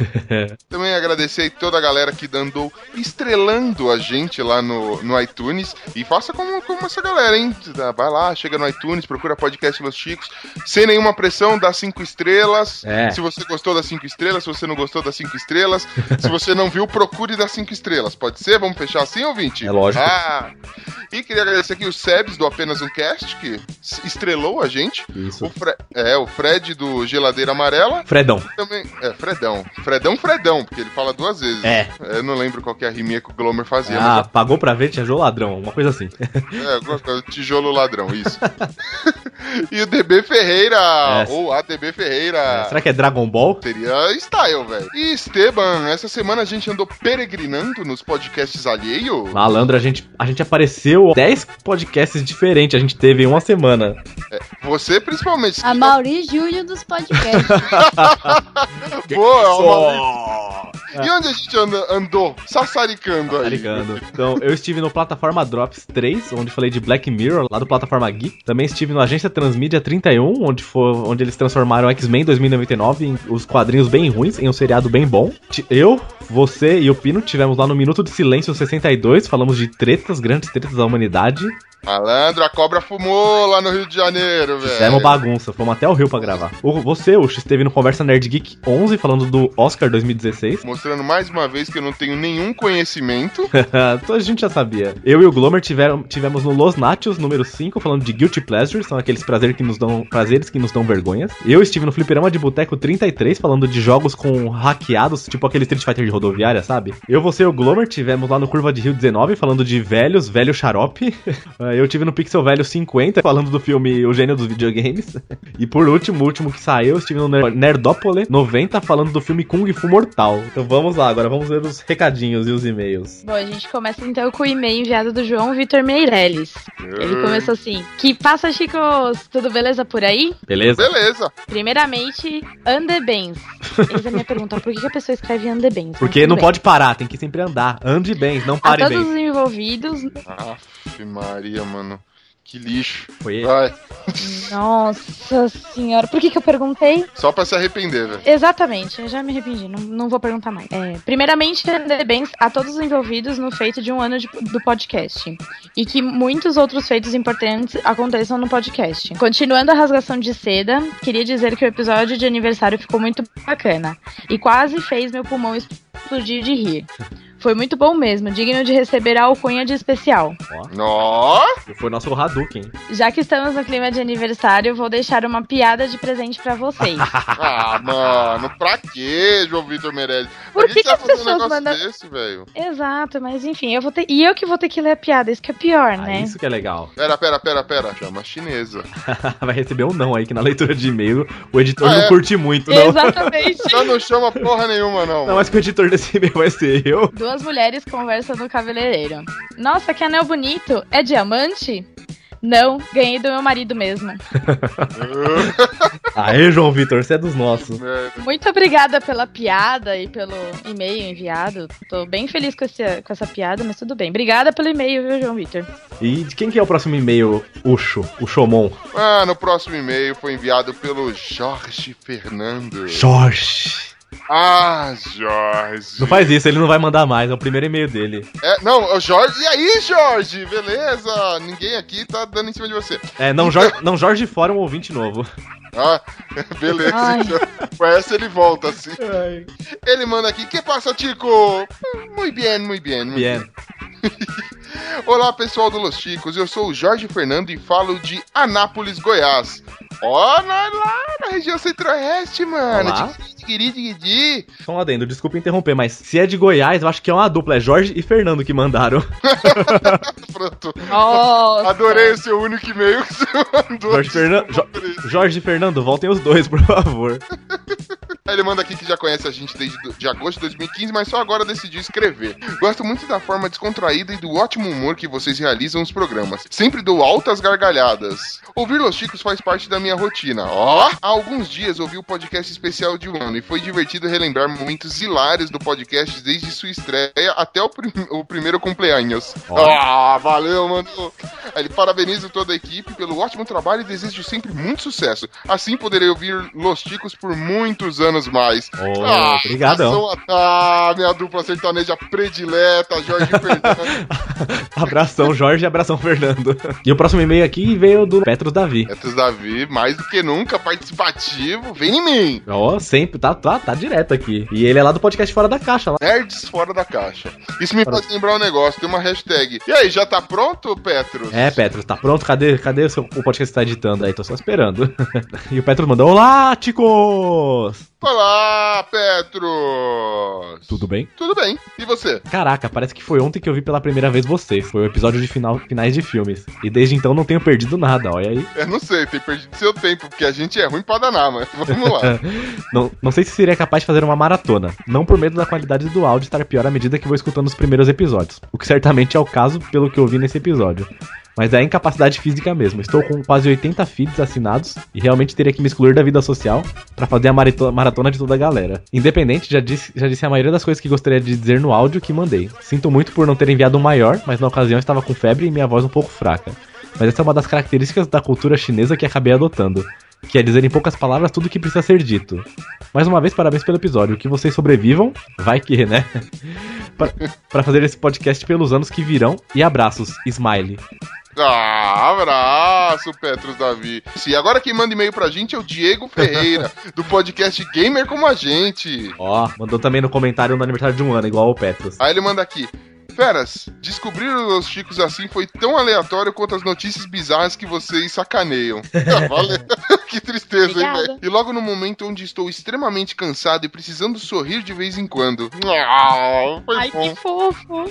<laughs> Também agradecer aí toda a galera que andou estrelando a gente lá no, no iTunes. E faça como, como essa galera, hein? Vai lá, chega no iTunes, procura podcast Los Chicos. Sem nenhuma pressão, dá cinco estrelas. É. Se você gostou das cinco estrelas, se você não gostou das cinco estrelas. se você não viu, procure das cinco estrelas. Pode ser? Vamos fechar assim, ouvinte? É lógico. Ah! E queria agradecer aqui o Sebs do Apenas um Cast, que estrelou a gente. Isso. O Fre- é, o Fred do Geladeira Amarela. Fredão. Também, é, Fredão. Fredão, Fredão, porque ele fala duas vezes. É. Eu não lembro qual que é a riminha que o Glomer fazia, Ah, pagou pra ver, tinha jogo ladrão, uma coisa assim. mas é, alguma coisa, tijolo ladrão, isso. <laughs> e o DB Ferreira, É. ou a DB Ferreira. Será que é Dragon Ball? Seria style, velho. E Esteban, essa semana a gente andou peregrinando nos podcasts alheio. Malandro, a gente, a gente apareceu 10 podcasts diferentes, a gente teve em uma semana. Você principalmente. A Mauri Júnior dos podcasts. <laughs> Boa, uma... E onde a gente anda- andou? Sassaricando aí. Ligando. Então, eu estive no Plataforma Drops 3, onde falei de Black Mirror, lá do Plataforma Geek. Também estive no Agência Transmídia 31, onde, foi, onde eles transformaram X-Men 2099 em os quadrinhos bem ruins em um seriado bem bom. Eu, você e o Pino tivemos lá no Minuto de Silêncio 62, falamos de tretas, grandes tretas da humanidade. Malandro, a cobra fumou lá no Rio de Janeiro, velho. Fizemos bagunça, fomos até o Rio pra gravar. O, você, Ucho, esteve no Conversa Nerd Geek 11, falando do Oscar 2016. <laughs> Mostrando mais uma vez que eu não tenho nenhum conhecimento. <laughs> Então a gente já sabia. Eu e o Glomer tiveram, tivemos no Los Nachos número 5, falando de Guilty Pleasure, são aqueles prazeres que nos dão, prazeres que nos dão vergonhas. Eu estive no Fliperama de Boteco 33, falando de jogos com hackeados, tipo aquele Street Fighter de rodoviária, sabe? Eu, você e o Glomer tivemos lá no Curva de Rio 19, falando de velhos, velho xarope. <laughs> Eu tive no Pixel Velho 50, falando do filme O Gênio dos Videogames. E por último, o último que saiu, eu estive no Nerdópole 90, falando do filme Kung Fu Mortal. Então vamos lá, agora vamos ver os recadinhos e os e-mails. Bom, a gente começa então com o e-mail enviado do João Vitor Meirelles. Ele começou assim: Que passa, chicos? Tudo beleza por aí? Beleza? Beleza. Primeiramente, andebens. Eis a minha pergunta: por que a pessoa escreve andebens? Porque não pode parar, tem que sempre andar. Ande bem, não A pare todos bem. os envolvidos, Aff, Maria. Mano. Que lixo. Foi ele. Vai. Nossa senhora. Por que, que eu perguntei? Só pra se arrepender, velho. Exatamente, eu já me arrependi, não, não vou perguntar mais. É, primeiramente, parabéns a todos os envolvidos no feito de um ano de- do podcast. E que muitos outros feitos importantes aconteçam no podcast. Continuando a rasgação de seda, queria dizer que o episódio de aniversário ficou muito bacana. E quase fez meu pulmão explodir de rir. Foi muito bom mesmo, digno de receber a alcunha de especial. Nó! Foi nosso Hadouken. Já que estamos no clima de aniversário, vou deixar uma piada de presente pra vocês. <laughs> Ah, mano, pra quê, João Vitor Meirelles? Por a que gente tá que as um pessoas negócio mandam- desse, velho. Exato, mas enfim, eu vou ter. E eu que vou ter que ler a piada, isso que é pior, né? Isso que é legal. Pera, pera, pera, pera. Chama a chinesa. <laughs> Vai receber um não aí, que na leitura de e-mail o editor Ah, não é? curte muito, não. Exatamente. Já não chama porra nenhuma, não. Não, mas que o editor desse e-mail vai ser eu. Duas mulheres conversam no cabeleireiro. Nossa, que anel bonito! É diamante? Não, ganhei do meu marido mesmo. <laughs> Aê, João Vitor, você é dos nossos. Muito obrigada pela piada e pelo e-mail enviado. Tô bem feliz com, esse, com essa piada, mas tudo bem. Obrigada pelo e-mail, viu, João Vitor? E de quem que é o próximo e-mail, Ucho, o Shomon? Ah, no próximo e-mail foi enviado pelo Jorge Fernando. Jorge. Ah, Jorge. Não faz isso, ele não vai mandar mais, é o primeiro e-mail dele. É, não, o Jorge. E aí, Jorge? Beleza? Ninguém aqui tá dando em cima de você. É, não, Jorge, não Jorge Fora, um ouvinte novo. Ah, <laughs> beleza. Ai. então. Com essa ele volta assim. Ele manda aqui: Que passa, Tico? Muito bem, muito bem. muito Bien. <laughs> Olá, pessoal do Los Chicos. Eu sou o Jorge Fernando e falo de Anápolis, Goiás. Ó, nós lá na região centro-oeste, mano. Olá. Digiri, digiri. Só um adendo, desculpa interromper, mas se é de Goiás, eu acho que é uma dupla, é Jorge e Fernando que mandaram. <laughs> Pronto. Nossa. Adorei o seu único e-mail que você mandou. Jorge, Fernan... Jo- Jorge e Fernando, voltem os dois, por favor. Ele manda aqui que já conhece a gente desde de agosto de 2015, mas só agora decidiu escrever. Gosto muito da forma descontraída e do ótimo humor que vocês realizam os programas. Sempre dou altas gargalhadas. Ouvir Los Chicos faz parte da minha rotina. Ó! Há alguns dias ouvi o podcast especial de um ano e foi divertido relembrar momentos hilários do podcast desde sua estreia até o, prim- o primeiro cumpleaños. Ó. Ah, valeu, mano. Ele parabeniza toda a equipe pelo ótimo trabalho e desejo sempre muito sucesso. Assim poderei ouvir Los Chicos por muitos anos mais. Oh, obrigadão. abração a- Ah, minha dupla sertaneja predileta, Jorge Fernando. <laughs> Abração, Jorge abração, Fernando. E o próximo e-mail aqui veio do Petros Davi. Petros Davi, mais do que nunca, participativo, vem em mim. Ó, sempre, tá, tá, tá direto aqui. E ele é lá do podcast Fora da Caixa, lá. Nerds fora da caixa. Isso me faz lembrar um negócio, tem uma hashtag. E aí, já tá pronto, Petros? É, Petros, tá pronto? Cadê, cadê o, seu, o podcast que você tá editando aí? Tô só esperando. <laughs> e o Petros mandou: Olá, ticos! Olá, Petros! Tudo bem? Tudo bem, e você? Caraca, parece que foi ontem que eu vi pela primeira vez você. Foi o episódio de final, finais de filmes. E desde então não tenho perdido nada, olha aí. Eu não sei, tem perdido seu tempo, porque a gente é ruim pra danar, mas <laughs> vamos lá. não, não sei se seria capaz de fazer uma maratona. Não por medo da qualidade do áudio estar pior à medida que vou escutando os primeiros episódios. O que certamente é o caso pelo que eu vi nesse episódio. Mas é incapacidade física mesmo. Estou com quase 80 feeds assinados e realmente teria que me excluir da vida social pra fazer a maratona de toda a galera. Independente, já disse, já disse a maioria das coisas que gostaria de dizer no áudio que mandei. Sinto muito por não ter enviado um maior, mas na ocasião estava com febre e minha voz um pouco fraca. Mas essa é uma das características da cultura chinesa que acabei adotando. Que é dizer em poucas palavras tudo o que precisa ser dito. Mais uma vez, parabéns pelo episódio. Que vocês sobrevivam, vai que, né? <laughs> Pra- Pra fazer esse podcast pelos anos que virão. E abraços, Smiley. Ah, abraço, Petros Davi. E agora quem manda e-mail pra gente é o Diego Ferreira, <laughs> do podcast Gamer Como a Gente. Ó, mandou também no comentário no aniversário de um ano, igual o Petros. Aí ele manda aqui. Feras, descobrir os Chicos assim foi tão aleatório quanto as notícias bizarras que vocês sacaneiam. <laughs> Valeu. <laughs> que tristeza, hein, Obrigada. velho? E logo no momento onde estou extremamente cansado e precisando sorrir de vez em quando. Ah, foi Ai, bom. que fofo.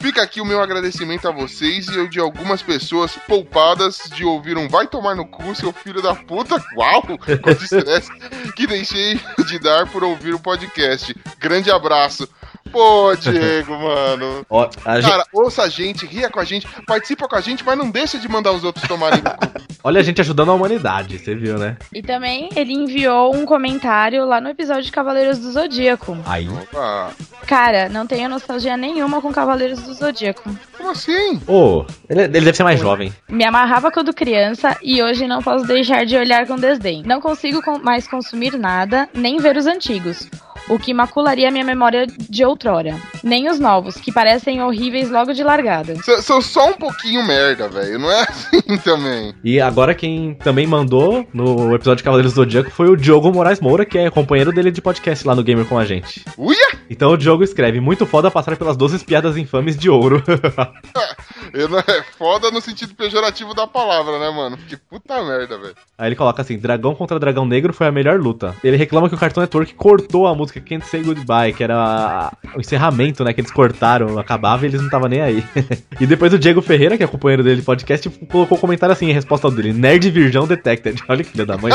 Fica aqui o meu agradecimento a vocês e eu de algumas pessoas poupadas de ouvir um vai tomar no cu, seu filho da puta. Uau! Quanto estresse que deixei de dar por ouvir o podcast. Grande abraço. Pô, Diego, mano. Ó, a gente- Cara, ouça a gente, ria com a gente, participa com a gente, mas não deixa de mandar os outros tomarem no cu. Olha a gente ajudando a humanidade, você viu, né? E também ele enviou um comentário lá no episódio de Cavaleiros do Zodíaco. Aí. Ah, Cara, não tenho nostalgia nenhuma com Cavaleiros do Zodíaco. como assim? Ô, ele, ele deve ser mais jovem. Me amarrava quando criança e hoje não posso deixar de olhar com desdém. Não consigo com- mais consumir nada, nem ver os antigos. O que macularia minha memória de outrora. Nem os novos, que parecem horríveis logo de largada. S- São só um pouquinho merda, velho. Não é <laughs> assim também. E agora quem também mandou no episódio de Cavaleiros do Zodíaco foi o Diogo Moraes Moura, que é companheiro dele de podcast lá no Gamer com a gente. Uia! Então o Diogo escreve, muito foda passar pelas 12 piadas infames de ouro. <laughs> Não- É foda no sentido pejorativo da palavra, né, mano? Que puta merda, velho. Aí ele coloca assim, dragão contra dragão negro foi a melhor luta. Ele reclama que o Cartoon Network cortou a música Can't Say Goodbye, que era o encerramento, né, que eles cortaram, acabava e eles não estavam nem aí. <laughs> e depois o Diego Ferreira, que é companheiro dele de podcast, colocou um comentário assim em resposta ao dele, Nerd Virgão Detected. <laughs> Olha que filha da mãe.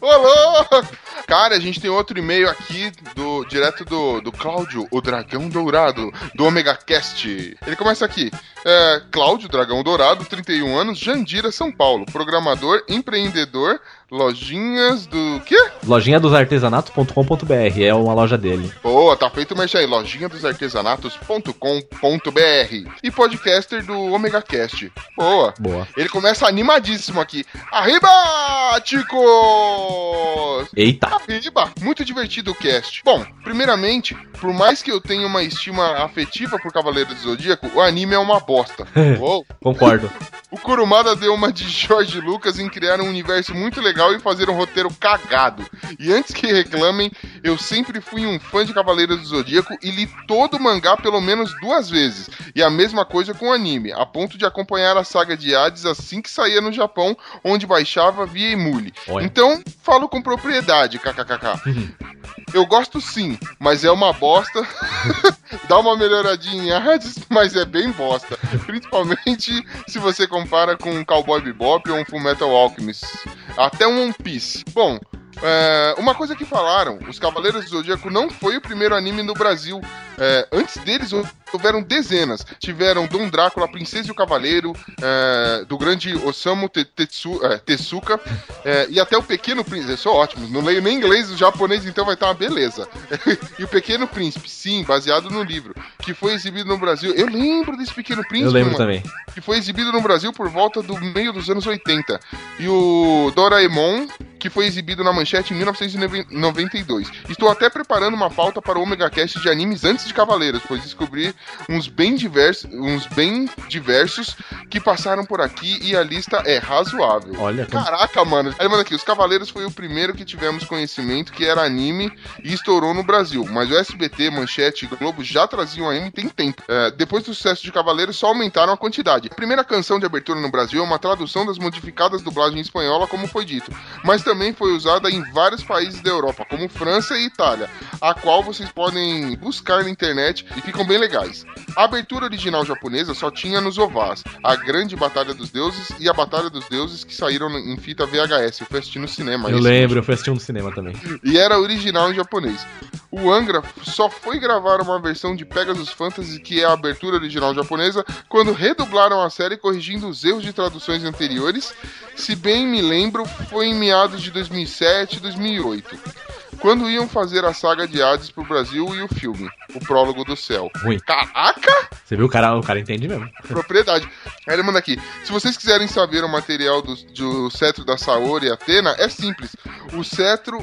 Ô, louco! Cara, a gente tem outro e-mail aqui do direto do, do Cláudio, o Dragão Dourado, do Omega Cast. Ele começa aqui. É, Cláudio, Dragão Dourado, 31 anos, Jandira, São Paulo. Programador, empreendedor, lojinhas do. quê? Lojinha dos artesanatos.com.br, é uma loja dele. Boa, tá feito merchan aí, lojinha dos artesanatos.com.br. E podcaster do Omega Cast. Boa. Boa. Ele começa animadíssimo aqui. Arriba, chicos! Eita. Arriba! Muito divertido o cast. Bom, primeiramente, por mais que eu tenha uma estima afetiva por Cavaleiro do Zodíaco, o anime é uma bosta. <laughs> Concordo. O Kurumada deu uma de Jorge Lucas em criar um universo muito legal e fazer um roteiro cagado. E antes que reclamem, eu sempre fui um fã de Cavaleiros do Zodíaco e li todo o mangá pelo menos duas vezes. E a mesma coisa com o anime, a ponto de acompanhar a saga de Hades assim que saía no Japão, onde baixava via Emule. Olha. Então, falo com propriedade, kkkk. Eu gosto sim, mas é uma bosta. <laughs> Dá uma melhoradinha em Hades, mas é bem bosta. Principalmente se você compara com um Cowboy Bebop ou um Fullmetal Alchemist. Até um One Piece. Bom, é, uma coisa que falaram, os Cavaleiros do Zodíaco não foi o primeiro anime no Brasil. É, antes deles houveram dezenas. Tiveram Dom Drácula, Princesa e o Cavaleiro, é, do grande Osamu Te- Tetsu- é, Tezuka, é, e até o Pequeno Príncipe. Eu sou ótimo, não leio nem inglês, o japonês então vai estar uma beleza. <laughs> e o Pequeno Príncipe, sim, baseado no livro, que foi exibido no Brasil. Eu lembro desse Pequeno Príncipe. Eu lembro mano também. que foi exibido no Brasil por volta do meio dos anos 80. E o Doraemon, que foi exibido na Manchete em 1992. Estou até preparando uma pauta para o Omega Cast de animes antes de Cavaleiros, pois descobri uns bem diversos, uns bem diversos que passaram por aqui e a lista é razoável. Olha, Caraca, mano. Aí manda aqui, os Cavaleiros foi o primeiro que tivemos conhecimento que era anime e estourou no Brasil. Mas o SBT, Manchete e Globo já traziam anime tem tempo. É, depois do sucesso de Cavaleiros, só aumentaram a quantidade. A primeira canção de abertura no Brasil é uma tradução das modificadas dublagens espanhola, como foi dito. Mas também foi usada em vários países da Europa, como França e Itália, a qual vocês podem buscar na internet e ficam bem legais. A abertura original japonesa só tinha nos ovás, a Grande Batalha dos Deuses e a Batalha dos Deuses que saíram em fita VHS. Eu fui assistir no cinema. Eu lembro, eu fui assistir no cinema também. e era original em japonês. O Angra só foi gravar uma versão de Pegasus Fantasy, que é a abertura original japonesa, quando redublaram a série corrigindo os erros de traduções anteriores. Se bem me lembro, foi em meados de 2007 e 2008. Quando iam fazer a saga de Hades pro Brasil e o filme, O Prólogo do Céu. Ruim. Caraca! Você viu o cara, o cara entende mesmo. Propriedade. Aí ele manda aqui. Se vocês quiserem saber o material do, do cetro da Saori e Atena, é simples. O cetro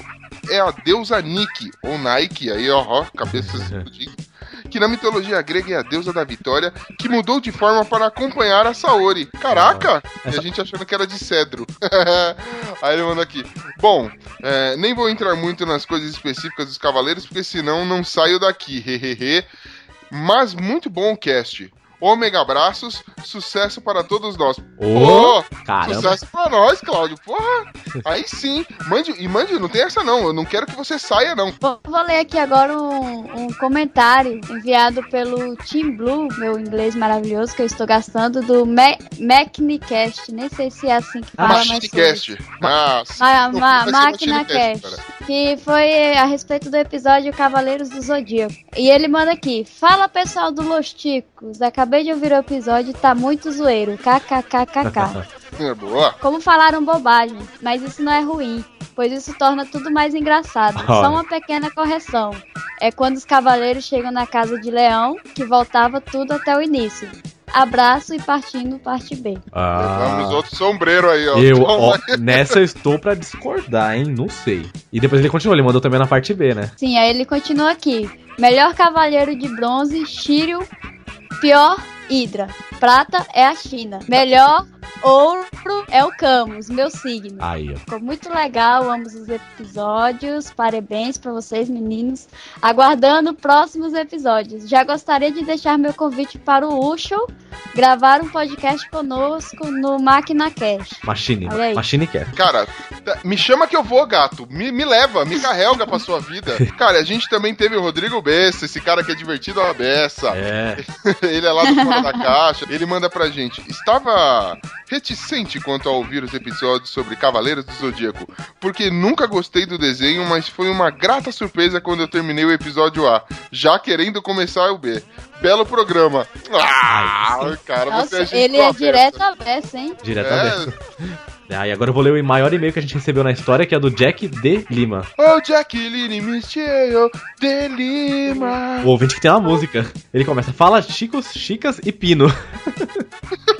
é a deusa Nike, ou Nike, aí ó, ó cabeças <laughs> explodindo. Que na mitologia grega é a deusa da vitória, que mudou de forma para acompanhar a Saori. Caraca! E a gente achando que era de cedro. <laughs> aí ele manda aqui. Bom, é, nem vou entrar muito nas coisas específicas dos cavaleiros, porque senão não saio daqui. <laughs> Hehehe. Mas muito bom o cast. Ômega abraços, sucesso para todos nós. Ô, Pô, caramba. Sucesso para nós, Cláudio. Porra, aí sim. Mande, e mande, não tem essa não. Eu não quero que você saia, não. Vou, vou ler aqui agora um, um comentário enviado pelo Team Blue, meu inglês maravilhoso que eu estou gastando, do Ma Macnicast. Nem sei se é assim que Ah, fala, mas. Machinecast. Ah, Ma ma que foi a respeito do episódio Cavaleiros do Zodíaco. E ele manda aqui: Fala pessoal do Los Ticos, acabei de ouvir o episódio tá muito zoeiro. KKKKK. <laughs> É boa. Como falaram bobagem, mas isso não é ruim, pois isso torna tudo mais engraçado. Olha. Só uma pequena correção. É quando os cavaleiros chegam na casa de Leão, que voltava tudo até o início. Abraço e partindo parte B. Vamos Ah, outro sombreiro aí, ó. eu, ó, nessa eu estou pra discordar, hein? Não sei. E depois ele continuou, ele mandou também na parte B, né? Sim, aí ele continua aqui. Melhor cavaleiro de bronze, Shiryu. Pior, Hydra. Prata é a China. Melhor ouro é o Camus, meu signo. Aí, ó. Ficou muito legal ambos os episódios. Parabéns pra vocês, meninos. Aguardando próximos episódios. Já gostaria de deixar meu convite para o Ucho gravar um podcast conosco no Máquina Cash. Machine. Machine quer. Cara, tá- me chama que eu vou, gato. Me, me leva, me carrega pra sua vida. <laughs> Cara, a gente também teve o Rodrigo Bessa, esse cara que é divertido a beça. É. <laughs> ele é lá do fora da caixa. Ele manda pra gente. Estava reticente quanto a ouvir os episódios sobre Cavaleiros do Zodíaco, porque nunca gostei do desenho, mas foi uma grata surpresa quando eu terminei o episódio A, já querendo começar o B. Belo programa. Ah, cara, você Nossa, gente ele é direto a beça, hein? Diretamente. Ah, e agora eu vou ler o maior e-mail que a gente recebeu na história, que é do Jack D. Lima. Oh, Michel de Lima. O ouvinte que tem uma música. Ele começa, fala Chicos, Chicas e Pino. <laughs>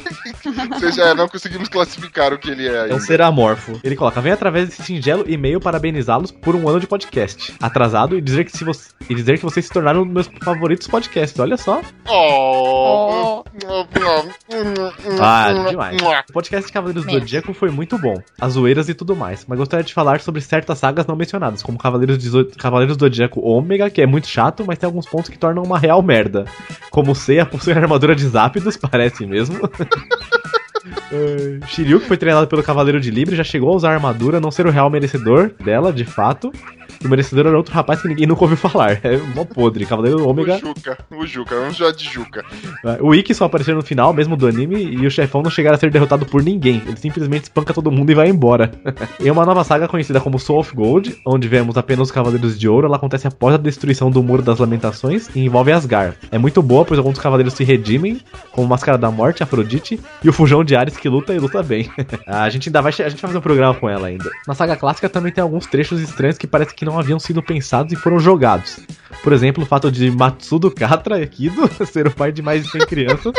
<laughs> Ou seja, não conseguimos classificar o que ele é É ainda. um ser amorfo. Ele coloca, vem através desse singelo e-mail parabenizá-los por um ano de podcast. Atrasado e dizer que, se você, e dizer que vocês se tornaram um dos meus favoritos podcasts. Olha só. Oh. Ah, demais. O podcast de Cavaleiros do Zodíaco foi muito bom. As zoeiras e tudo mais. Mas gostaria de falar sobre certas sagas não mencionadas, como Cavaleiros, de Zo- Cavaleiros do Zodíaco Ômega, que é muito chato, mas tem alguns pontos que tornam uma real merda. Como o Seiya possui armadura de Zápidos, <laughs> parece mesmo. Eh, Shiryu, que foi treinado pelo Cavaleiro de Libre, já chegou a usar a armadura, não ser o real merecedor dela, de fato. O merecedor era outro rapaz que ninguém nunca ouviu falar. É mó podre. Cavaleiro Ômega. O Juca, o Juca, vamos já de Juca. O Ikki só apareceu no final, mesmo do anime, e o chefão não chegaram a ser derrotado por ninguém. Ele simplesmente espanca todo mundo e vai embora. <laughs> em uma nova saga conhecida como Soul of Gold, onde vemos apenas os Cavaleiros de Ouro, ela acontece após a destruição do Muro das Lamentações e envolve Asgard. É muito boa, pois alguns cavaleiros se redimem, como Máscara da Morte, Afrodite, e o Fujão de Ares que luta e luta bem. <laughs> a gente ainda vai, a gente vai fazer um programa com ela ainda. Na saga clássica também tem alguns trechos estranhos que parece que não haviam sido pensados e foram jogados. Por exemplo, o fato de Matsudo Katra Kido <laughs> ser o pai de mais de 100 crianças.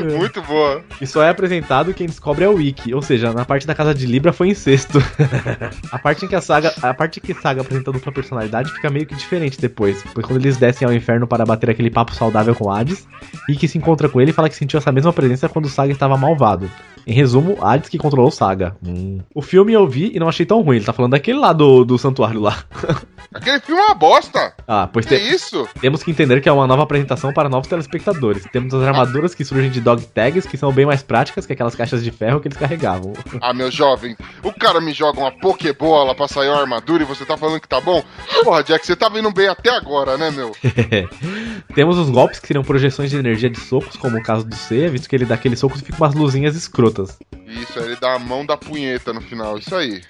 Muito boa. E só é apresentado e quem descobre é o Wiki, ou seja, na parte da casa de Libra foi incesto. <laughs> a parte em que a saga, a parte que a saga apresenta dupla personalidade fica meio que diferente depois, pois quando eles descem ao inferno para bater aquele papo saudável com Hades, Ikki se encontra com ele e fala que sentiu essa mesma presença quando o Saga estava malvado. Em resumo, Hades que controlou o Saga. Hum. O filme eu vi e não achei tão ruim, ele tá falando daquele lá do, do santuário lá. <laughs> Aquele filme é uma bosta. Ah, pois Que tem- isso? temos que entender que é uma nova apresentação para novos telespectadores. Temos as armaduras que surgem de dog tags, que são bem mais práticas que aquelas caixas de ferro que eles carregavam. Ah, meu jovem, o cara me joga uma pokebola pra sair uma armadura e você tá falando que tá bom? Porra, Jack, você tá vindo bem até agora, né, meu? <laughs> Temos os golpes que seriam projeções de energia de socos, como o caso do C, visto que ele dá aqueles socos e fica umas luzinhas escrotas. Isso, ele dá a mão da punheta no final, isso aí.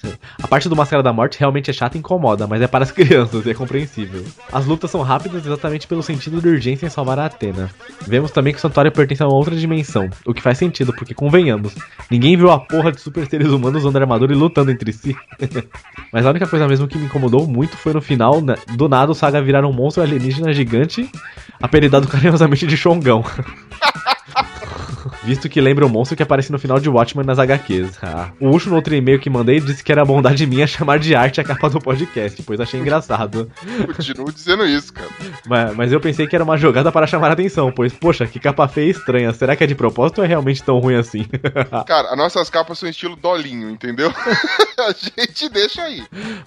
A parte do Máscara da Morte realmente é chata e incomoda, mas é para as <laughs> crianças e é compreensível. As lutas são rápidas exatamente pelo sentido de urgência em salvar a Atena. Vemos também que o santuário pertence a uma outra dimensão, o que faz sentido, porque convenhamos, ninguém viu a porra de super seres humanos usando armadura e lutando entre si. <laughs> mas a única coisa mesmo que me incomodou muito foi no final, né, do nada o Saga virar um monstro alienígena gigante, apelidado <laughs> carinhosamente de Xongão. Visto que lembra o monstro que aparece no final de Watchmen nas HQs. Ah. O Ucho, no outro e-mail que mandei, disse que era bondade minha chamar de arte a capa do podcast, pois achei engraçado. Continuo dizendo isso, cara. Mas, mas eu pensei que era uma jogada para chamar a atenção, pois, poxa, que capa feia e estranha. Será que é de propósito ou é realmente tão ruim assim? <laughs> Cara, as nossas capas são estilo dolinho, entendeu? <laughs> a gente deixa aí.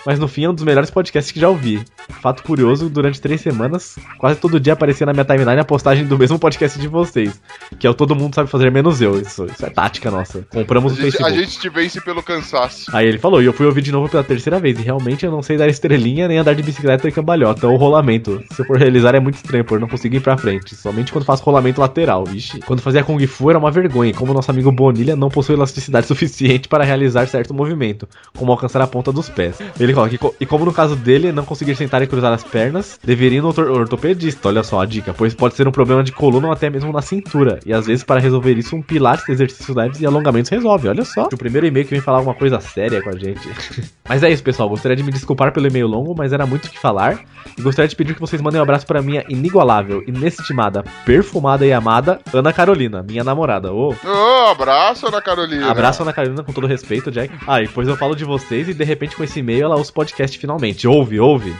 Mas no fim é um dos melhores podcasts que já ouvi. Fato curioso, durante três semanas, quase todo dia aparecia na minha timeline a postagem do mesmo podcast de vocês. Que é o Todo Mundo Sabe Fazer Menos Eu. Isso, isso é tática nossa. Compramos A no gente, Facebook. a gente te vence pelo cansaço. Aí ele falou, e eu fui ouvir de novo pela terceira vez, e realmente eu não sei dar estrelinha nem andar de bicicleta e cambalhota, ou rolamento. Se eu for realizar é muito estranho, por não conseguir ir pra frente. Somente quando faço rolamento lateral, vixe. Quando fazia Kung Fu era uma vergonha, como nosso amigo Bonilha não possui elasticidade <laughs> suficiente para realizar certo movimento, como alcançar a ponta dos pés. Ele coloca, "E co- e como no caso dele, não conseguir sentar e cruzar as pernas, deveria ir no orto- ortopedista, olha só a dica, pois pode ser um problema de coluna ou até mesmo na cintura. E às vezes, para resolver isso, um pilates, exercícios leves e alongamentos resolve, olha só. O primeiro e-mail que vem falar alguma coisa séria com a gente. <laughs> mas é isso, pessoal. Gostaria de me desculpar pelo e-mail longo, mas era muito o que falar. E gostaria de pedir que vocês mandem um abraço para minha inigualável, inestimada, perfumada e amada Ana Carolina, minha namorada. Ô, Ô, abraço, Ana Carolina. Abraço Ana Carolina com todo respeito, Jack. Ah, e depois eu falo de vocês e de repente com esse e-mail ela ouça o podcast finalmente. Ouve, ouve.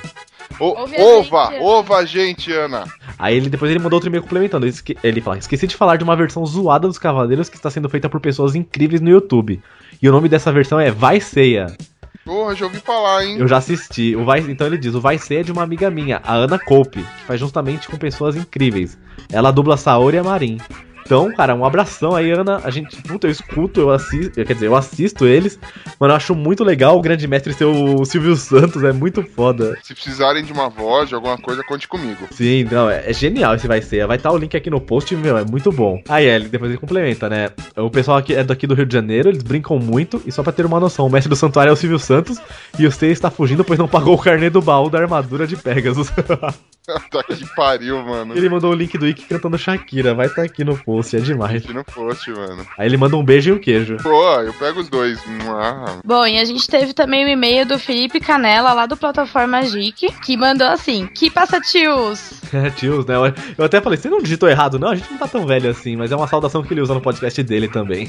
A ova, gente, ova a gente, Ana. Aí ele depois ele mandou outro e-mail complementando. Ele Ele fala: esqueci de falar de uma versão zoada dos Cavaleiros que está sendo feita por pessoas incríveis no YouTube. E o nome dessa versão é Vai Ceia. Porra, já ouvi falar, hein? Eu já assisti. O Vai, então ele diz: o Vai Ceia é de uma amiga minha, a Ana Coupe, que faz justamente com pessoas incríveis. Ela dubla Saori e a Marin. Então, cara, um abração aí, Ana. A gente, puta, eu escuto, eu assisto, quer dizer, eu assisto eles. Mano, eu acho muito legal o grande mestre ser o Silvio Santos, é muito foda. Se precisarem de uma voz, de alguma coisa, conte comigo. Sim, não, é, é genial esse vai ser. Vai estar o link aqui no post, meu, é muito bom. Aí ele depois ele complementa, né? O pessoal aqui é daqui do Rio de Janeiro, eles brincam muito, e só pra ter uma noção, o mestre do santuário é o Silvio Santos, e o C está fugindo pois não pagou o carnê do baú da armadura de Pegasus. <laughs> <laughs> tá que pariu, mano. ele mandou o link do Ike cantando Shakira, vai estar aqui no post, é demais. Aqui no post, mano. Aí ele manda um beijo e um queijo. Pô, eu pego os dois. Ah, Bom, e a gente teve também o e-mail do Felipe Canela, lá do Plataforma Geek, que mandou assim: Que passa, tios? <laughs> É, tios, né? Eu- Eu até falei, você não digitou errado, não? A gente não tá tão velho assim, mas é uma saudação que ele usa no podcast dele também.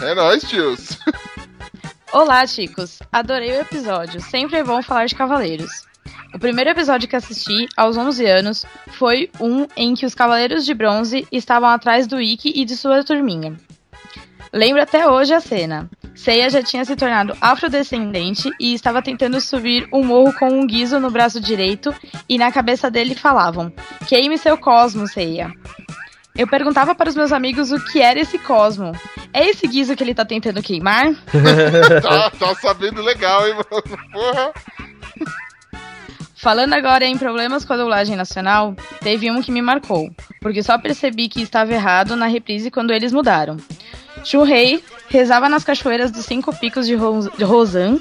é nóis, tios. Olá, chicos. Adorei o episódio. Sempre é bom falar de cavaleiros. O primeiro episódio que assisti, aos 11 anos, foi um em que os Cavaleiros de Bronze estavam atrás do Ikki e de sua turminha. Lembro até hoje a cena. Seiya já tinha se tornado afrodescendente e estava tentando subir um morro com um guiso no braço direito e na cabeça dele falavam: Queime seu cosmo, Seiya. Eu perguntava para os meus amigos o que era esse cosmo. É esse guiso que ele tá tentando queimar? <laughs> tá, tá sabendo legal, hein, mano? Porra. Falando agora em problemas com a dublagem nacional, teve um que me marcou, porque só percebi que estava errado na reprise quando eles mudaram. Shurei rezava nas cachoeiras dos cinco picos de, de Rosan,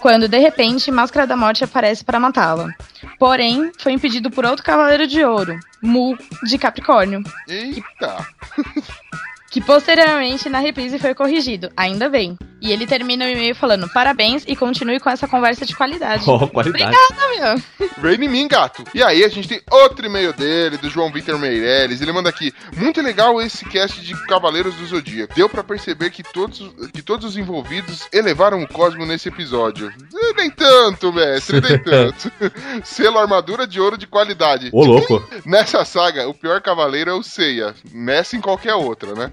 quando de repente Máscara da Morte aparece para matá-la. Porém, foi impedido por outro cavaleiro de ouro, Mu, de Capricórnio. Eita! Que <laughs> posteriormente na reprise foi corrigido, ainda bem. E ele termina o e-mail falando parabéns e continue com essa conversa de qualidade. <laughs> Oh, qualidade. Obrigada, meu. Vem em mim, gato. E aí, a gente tem outro e-mail dele, do João Vitor Meirelles. Ele manda aqui: Muito legal esse cast de Cavaleiros do Zodíaco. Deu pra perceber que todos, que todos os envolvidos elevaram o cosmo nesse episódio. Eh, Nem tanto, mestre, nem <laughs> tanto. <laughs> Selo armadura de ouro de qualidade. Ô, louco. Nessa saga, o pior cavaleiro é o Seiya. Nessa em qualquer outra, né?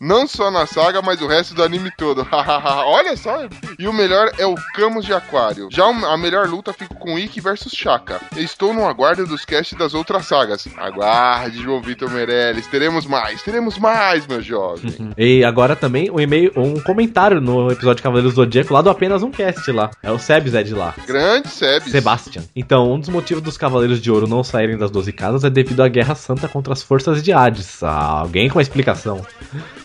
Não só na saga, mas o resto do anime todo. <laughs> Olha só. E o melhor é o Camus de Aquário. Já a melhor luta fica com Ikki versus Shaka. Estou no aguardo dos casts das outras sagas. Aguarde, João Vitor Meirelles. Teremos mais, teremos mais, meu jovem. <laughs> E agora também um e-mail, um comentário no episódio de Cavaleiros do Zodíaco lá do apenas um cast lá. É o Sebs é de lá. Grande Sebes. Sebastian. Então, um dos motivos dos Cavaleiros de Ouro não saírem das 12 casas é devido à Guerra Santa contra as forças de Hades. Ah, alguém com uma explicação.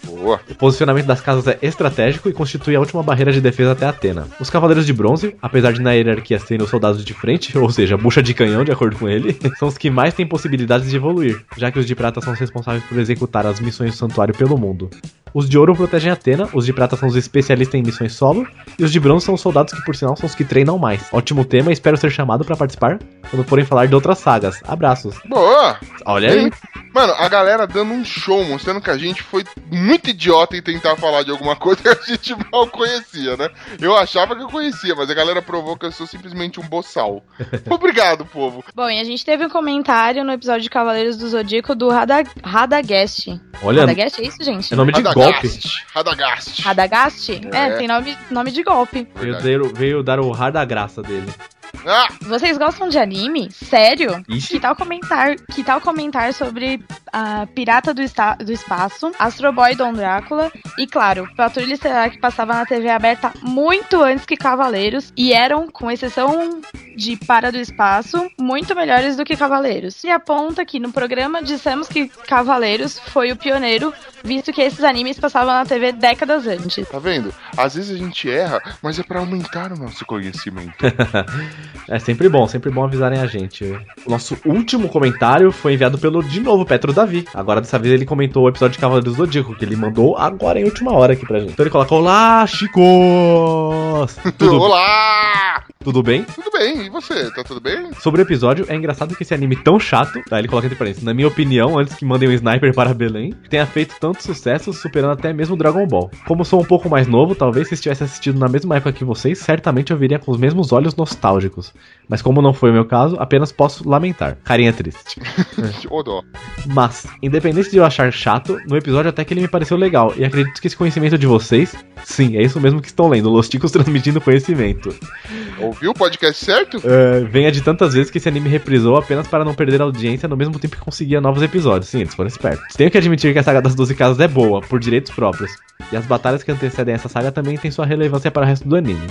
Boa. O posicionamento das casas é estratégico e constitui a última barreira de defesa até Atena. Os Cavaleiros de Bronze, apesar de na hierarquia serem os soldados de frente, <laughs> ou seja, bucha de canhão, de acordo com ele, <laughs> são os que mais têm possibilidades de evoluir, já que os de prata são os responsáveis por executar as missões do santuário pelo mundo. Os de ouro protegem Atena, os de prata são os especialistas em missões solo, e os de bronze são os soldados que, por sinal, são os que treinam mais. Ótimo tema, espero ser chamado para participar quando forem falar de outras sagas. Abraços. Boa! Olha aí. Mano, a galera dando um show, mostrando que a gente foi muito idiota em tentar falar de alguma coisa que a gente mal conhecia, né? Eu achava que eu conhecia, mas a galera provou que eu sou simplesmente um boçal. <laughs> Obrigado, povo. Bom, e a gente teve um comentário no episódio de Cavaleiros do Zodíaco do Rada, Radagast. Olha, Radagast, é isso, gente? é nome de golpe. Radagast. Radagast? É, É. tem nome, nome de golpe. Veio, dar- veio dar o graça dele. Ah! Vocês gostam de anime? Sério? Ixi. Que tal comentar, que tal comentar sobre a Pirata do, Esta- do Espaço, Astro Boy Dom Drácula e, claro, Patrulha Estelar que passava na TV aberta muito antes que Cavaleiros e eram, com exceção de Para do Espaço, muito melhores do que Cavaleiros. E aponta que no programa dissemos que Cavaleiros foi o pioneiro, visto que esses animes passavam na TV décadas antes. Tá vendo? Às vezes a gente erra, mas é pra aumentar o nosso conhecimento. <laughs> é sempre bom, sempre bom avisarem a gente. O nosso último comentário foi enviado pelo, de novo, Petro Davi. Agora, dessa vez, ele comentou o episódio de Cavaleiros do Zodíaco, que ele mandou agora em última hora aqui pra gente. Então ele coloca: Olá, chicos! <laughs> Tudo, Olá! Tudo bem? Tudo bem, e você? Tá tudo bem? Sobre o episódio, é engraçado que esse anime tão chato, tá? Ele coloca entre parênteses, na minha opinião, antes que mandem um sniper para Belém, tenha feito tanto sucesso, superando até mesmo Dragon Ball. Como sou um pouco mais novo, talvez se estivesse assistido na mesma época que vocês, certamente eu viria com os mesmos olhos nostálgicos. Mas como não foi o meu caso, apenas posso lamentar. Carinha triste. <laughs> Mas, independente de eu achar chato, no episódio até que ele me pareceu legal. E acredito que esse conhecimento de vocês, sim, é isso mesmo que estão lendo, Los Ticos <laughs> transmitindo conhecimento. Ouviu o podcast certo? É, venha de tantas vezes que esse anime reprisou apenas para não perder a audiência no mesmo tempo que conseguia novos episódios. Sim, eles foram espertos. Tenho que admitir que a saga das 12 casas é boa, por direitos próprios. E as batalhas que antecedem essa saga também têm sua relevância para o resto do anime.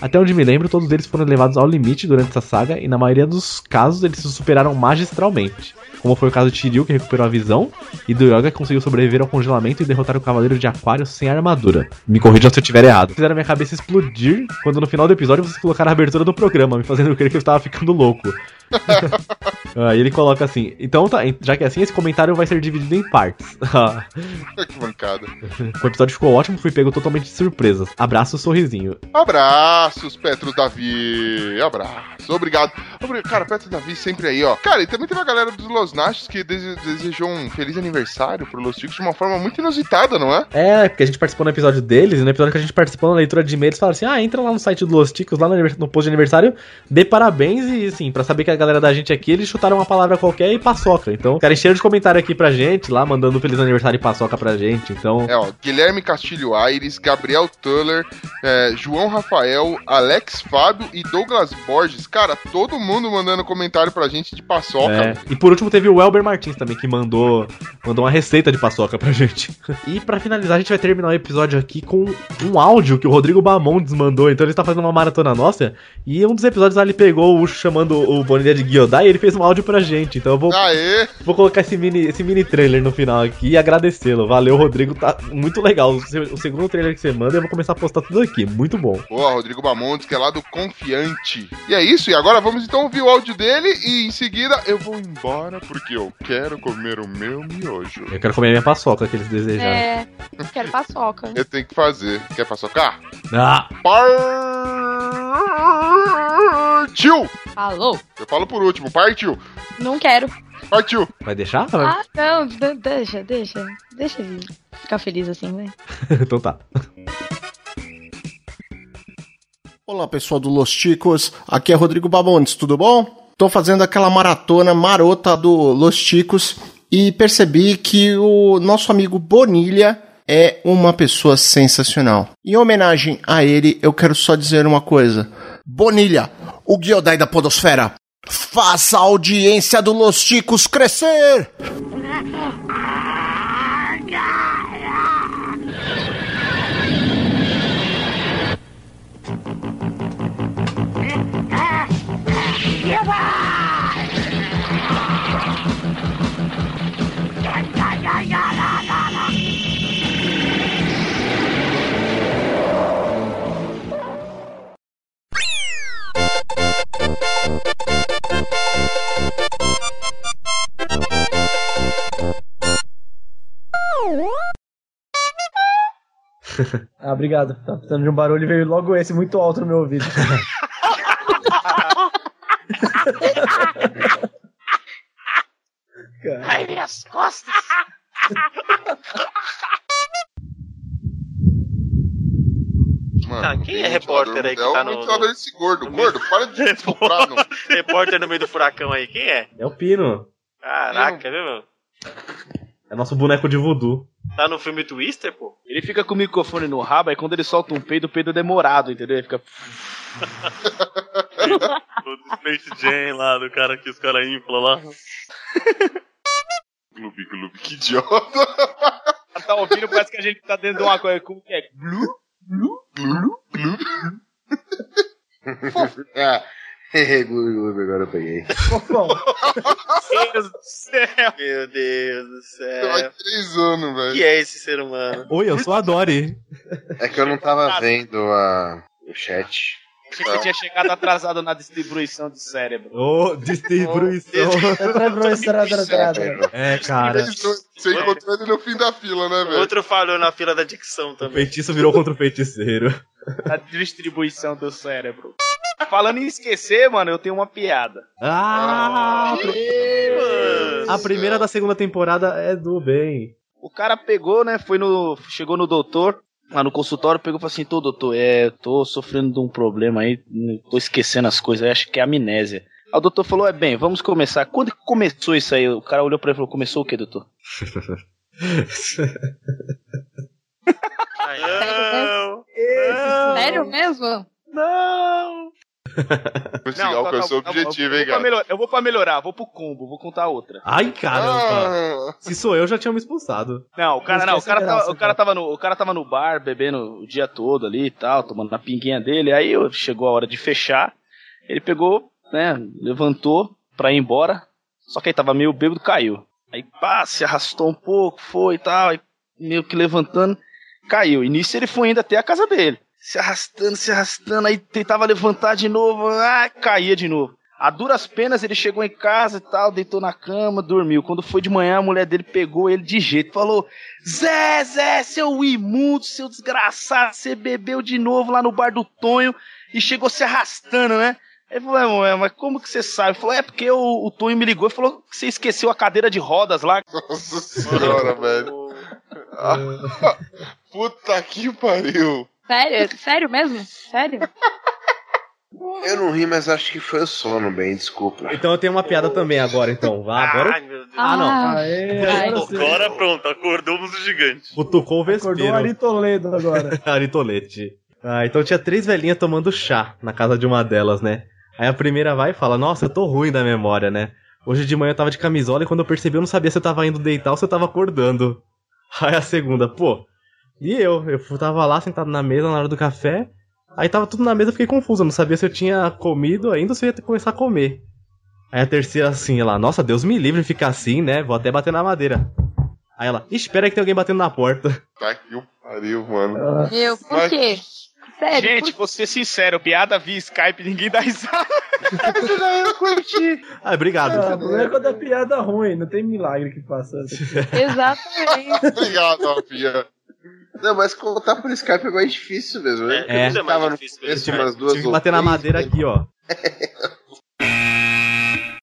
Até onde me lembro, todos eles foram levados ao limite durante essa saga e na maioria dos casos eles se superaram magistralmente. Como foi o caso de Shiryu, que recuperou a visão, e do Yoga, que conseguiu sobreviver ao congelamento e derrotar o Cavaleiro de Aquário sem armadura. Me corrijam se eu estiver errado. Fizeram minha cabeça explodir quando no final do episódio vocês colocaram a abertura do programa, me fazendo crer que eu estava ficando louco. Aí <laughs> ele coloca assim: então tá, já que é assim, esse comentário vai ser dividido em partes. <laughs> que mancada. o episódio ficou ótimo, fui pego totalmente de surpresas. Abraço, sorrisinho. Abraços, Petro Davi. Abraço. Obrigado. Obri- Cara, Petro Davi sempre aí, ó. Cara, e também teve a galera dos Los Nachos que dese- desejou um feliz aniversário pro Los Chicos de uma forma muito inusitada, não é? É, porque a gente participou no episódio deles, e no episódio que a gente participou na leitura de e-mails, falaram assim: ah, entra lá no site do Los Ticos, lá no, no post de aniversário, dê parabéns e, assim, pra saber que a galera da gente aqui, eles chutaram uma palavra qualquer e paçoca. Então, cara, encheram de comentário aqui pra gente, lá, mandando feliz aniversário e paçoca pra gente. Então, É, ó, Guilherme Castilho Aires, Gabriel Tuller, é, João Rafael, Alex Fábio e Douglas Borges. Cara, todo mundo mandando comentário pra gente de paçoca. É, e por último teve o Elber Martins também, que mandou, mandou uma receita de paçoca pra gente. E pra finalizar, a gente vai terminar o episódio aqui com um áudio que o Rodrigo Bamondes mandou. Então ele tá fazendo uma maratona nossa. E um dos episódios lá ele pegou o Ucho chamando o De Gyodai e ele fez um áudio pra gente. Então eu vou, Aê! vou colocar esse mini, esse mini trailer no final aqui e agradecê-lo. Valeu, Rodrigo. Tá muito legal. O, seu- o segundo trailer que você manda, eu vou começar a postar tudo aqui. Muito bom. Boa, Rodrigo Bamontes, que é lá do Confiante. E é isso, e agora vamos então ouvir o áudio dele e em seguida eu vou embora porque eu quero comer o meu miojo. Eu quero comer a minha paçoca que eles desejaram. É, quero paçoca. Eu tenho que fazer. Quer paçocar? Ah! Partiu! Falou. Eu falo por último, partiu. Não quero. Partiu. Vai deixar? Ah, não, de- deixa, deixa. Deixa ele ficar feliz assim, né? <laughs> então tá. Olá pessoal do Los Ticos, aqui é Rodrigo Bamontes, tudo bom? Tô fazendo aquela maratona marota do Los Ticos e percebi que o nosso amigo Bonilha é uma pessoa sensacional. Em homenagem a ele, eu quero só dizer uma coisa. Bonilha, o Gyodai da Podosfera, faça a audiência do Los Ticos crescer! <laughs> Ah, obrigado. Tá precisando de um barulho e veio logo esse muito alto no meu ouvido. <laughs> cara. Ai, minhas costas. <laughs> Mano, Tá, quem é repórter aí que é tá o no- ventilador desse gordo. Gordo, para <laughs> de soprar. Repórter no meio do furacão aí, quem é? É o Pino. Caraca, viu, meu? É nosso boneco de voodoo. Tá no filme Twister, pô? Ele fica com o microfone no rabo, aí quando ele solta um peido, o peido é demorado, entendeu? Ele fica. <laughs> O Space Jam lá, do cara que os caras inflam lá. Gloob, gloob, que idiota. Tá ouvindo, parece que a gente tá dentro de uma coisa. Como que é? Gloob. Ah, <laughs> agora eu peguei. Meu Deus do céu. Meu Deus do céu. Vai três anos, velho. que é esse ser humano? Oi, eu sou a Dory. É que eu não tava vendo a... o chat. Achei que você tinha chegado atrasado na distribuição do cérebro. Ô, distribuição. É, cara. Você encontrou ele no fim da fila, né, velho? Outro falhou na fila da dicção O também. feitiço virou contra o feiticeiro. Na distribuição do cérebro. Falando em esquecer, mano, eu tenho uma piada. Ah! mano. A primeira da segunda temporada é do bem. O cara pegou, né? Foi no. Chegou no doutor, lá no consultório, pegou e falou assim: tô, doutor, é, tô sofrendo de um problema aí, tô esquecendo as coisas, acho que é amnésia. Aí o doutor falou: é bem, vamos começar. Quando que começou isso aí? O cara olhou pra ele e falou: começou o quê, doutor? <laughs> Não! Sério mesmo? Não! <laughs> Consegui, Não, tá, alcançou tá, o objetivo, eu, hein, vou pra cara? melhor- eu vou pra melhorar, vou pro combo, vou contar outra. Ai, caramba. Ah, Se sou eu, já tinha me expulsado. Não, o cara, não, o cara, a tava, graça, o cara tava no, o cara tava no bar bebendo o dia todo ali e tal, tomando na pinguinha dele. Aí chegou a hora de fechar. Ele pegou, né, levantou pra ir embora. Só que aí tava meio bêbado, caiu. Aí pá, se arrastou um pouco, foi e tal, aí meio que levantando, caiu. E nisso ele foi ainda até a casa dele. Se arrastando, se arrastando, aí tentava levantar de novo, ah, caía de novo. A duras penas ele chegou em casa e tal, deitou na cama, dormiu. Quando foi de manhã, a mulher dele pegou ele de jeito, falou: Zé, Zé, seu imundo, seu desgraçado, você bebeu de novo lá no bar do Tonho e chegou se arrastando, né? Ele falou, é, ué, mas como que você sabe? Ele falou, é porque o, o Tonho me ligou e falou que você esqueceu a cadeira de rodas lá. <laughs> Nossa senhora, velho. Ah, <laughs> <laughs> Puta que pariu. Sério? Sério mesmo? Sério? Eu não ri, mas acho que foi o sono, bem, desculpa. Então eu tenho uma piada também agora, então. Ah, agora Ai, meu Deus. Ah, não. Aê, agora pronto, acordamos o gigante. cutucou o Acordou o Vespiro. Ari Toledo agora. <laughs> Aritolete. Ah, então tinha três velhinhas tomando chá na casa de uma delas, né? Aí a primeira vai e fala: Nossa, eu tô ruim da memória, né? Hoje de manhã eu tava de camisola e quando eu percebi eu não sabia se eu tava indo deitar ou se eu tava acordando. Aí a segunda, pô, e eu? Eu tava lá sentado na mesa na hora do café. Aí tava tudo na mesa, eu fiquei confuso. Eu não sabia se eu tinha comido ainda ou se eu ia ter que começar a comer. Aí a terceira assim, ela, nossa, Deus me livre de ficar assim, né? Vou até bater na madeira. Aí ela, espera que tem alguém batendo na porta. <laughs> Tá que o pariu, mano. Eu, por Mas- quê? Sério? Gente, vou ser sincero, piada via Skype, ninguém dá risada. <laughs> eu curti. Ah, obrigado. Ah, o problema é quando é piada ruim, não tem milagre que faça. Exatamente. <laughs> Obrigado, Alfia. Não, mas contar por Skype é mais difícil mesmo, né? É. Eu tava no difícil mesmo. umas duas Tive que bater na madeira né? aqui, ó. <laughs>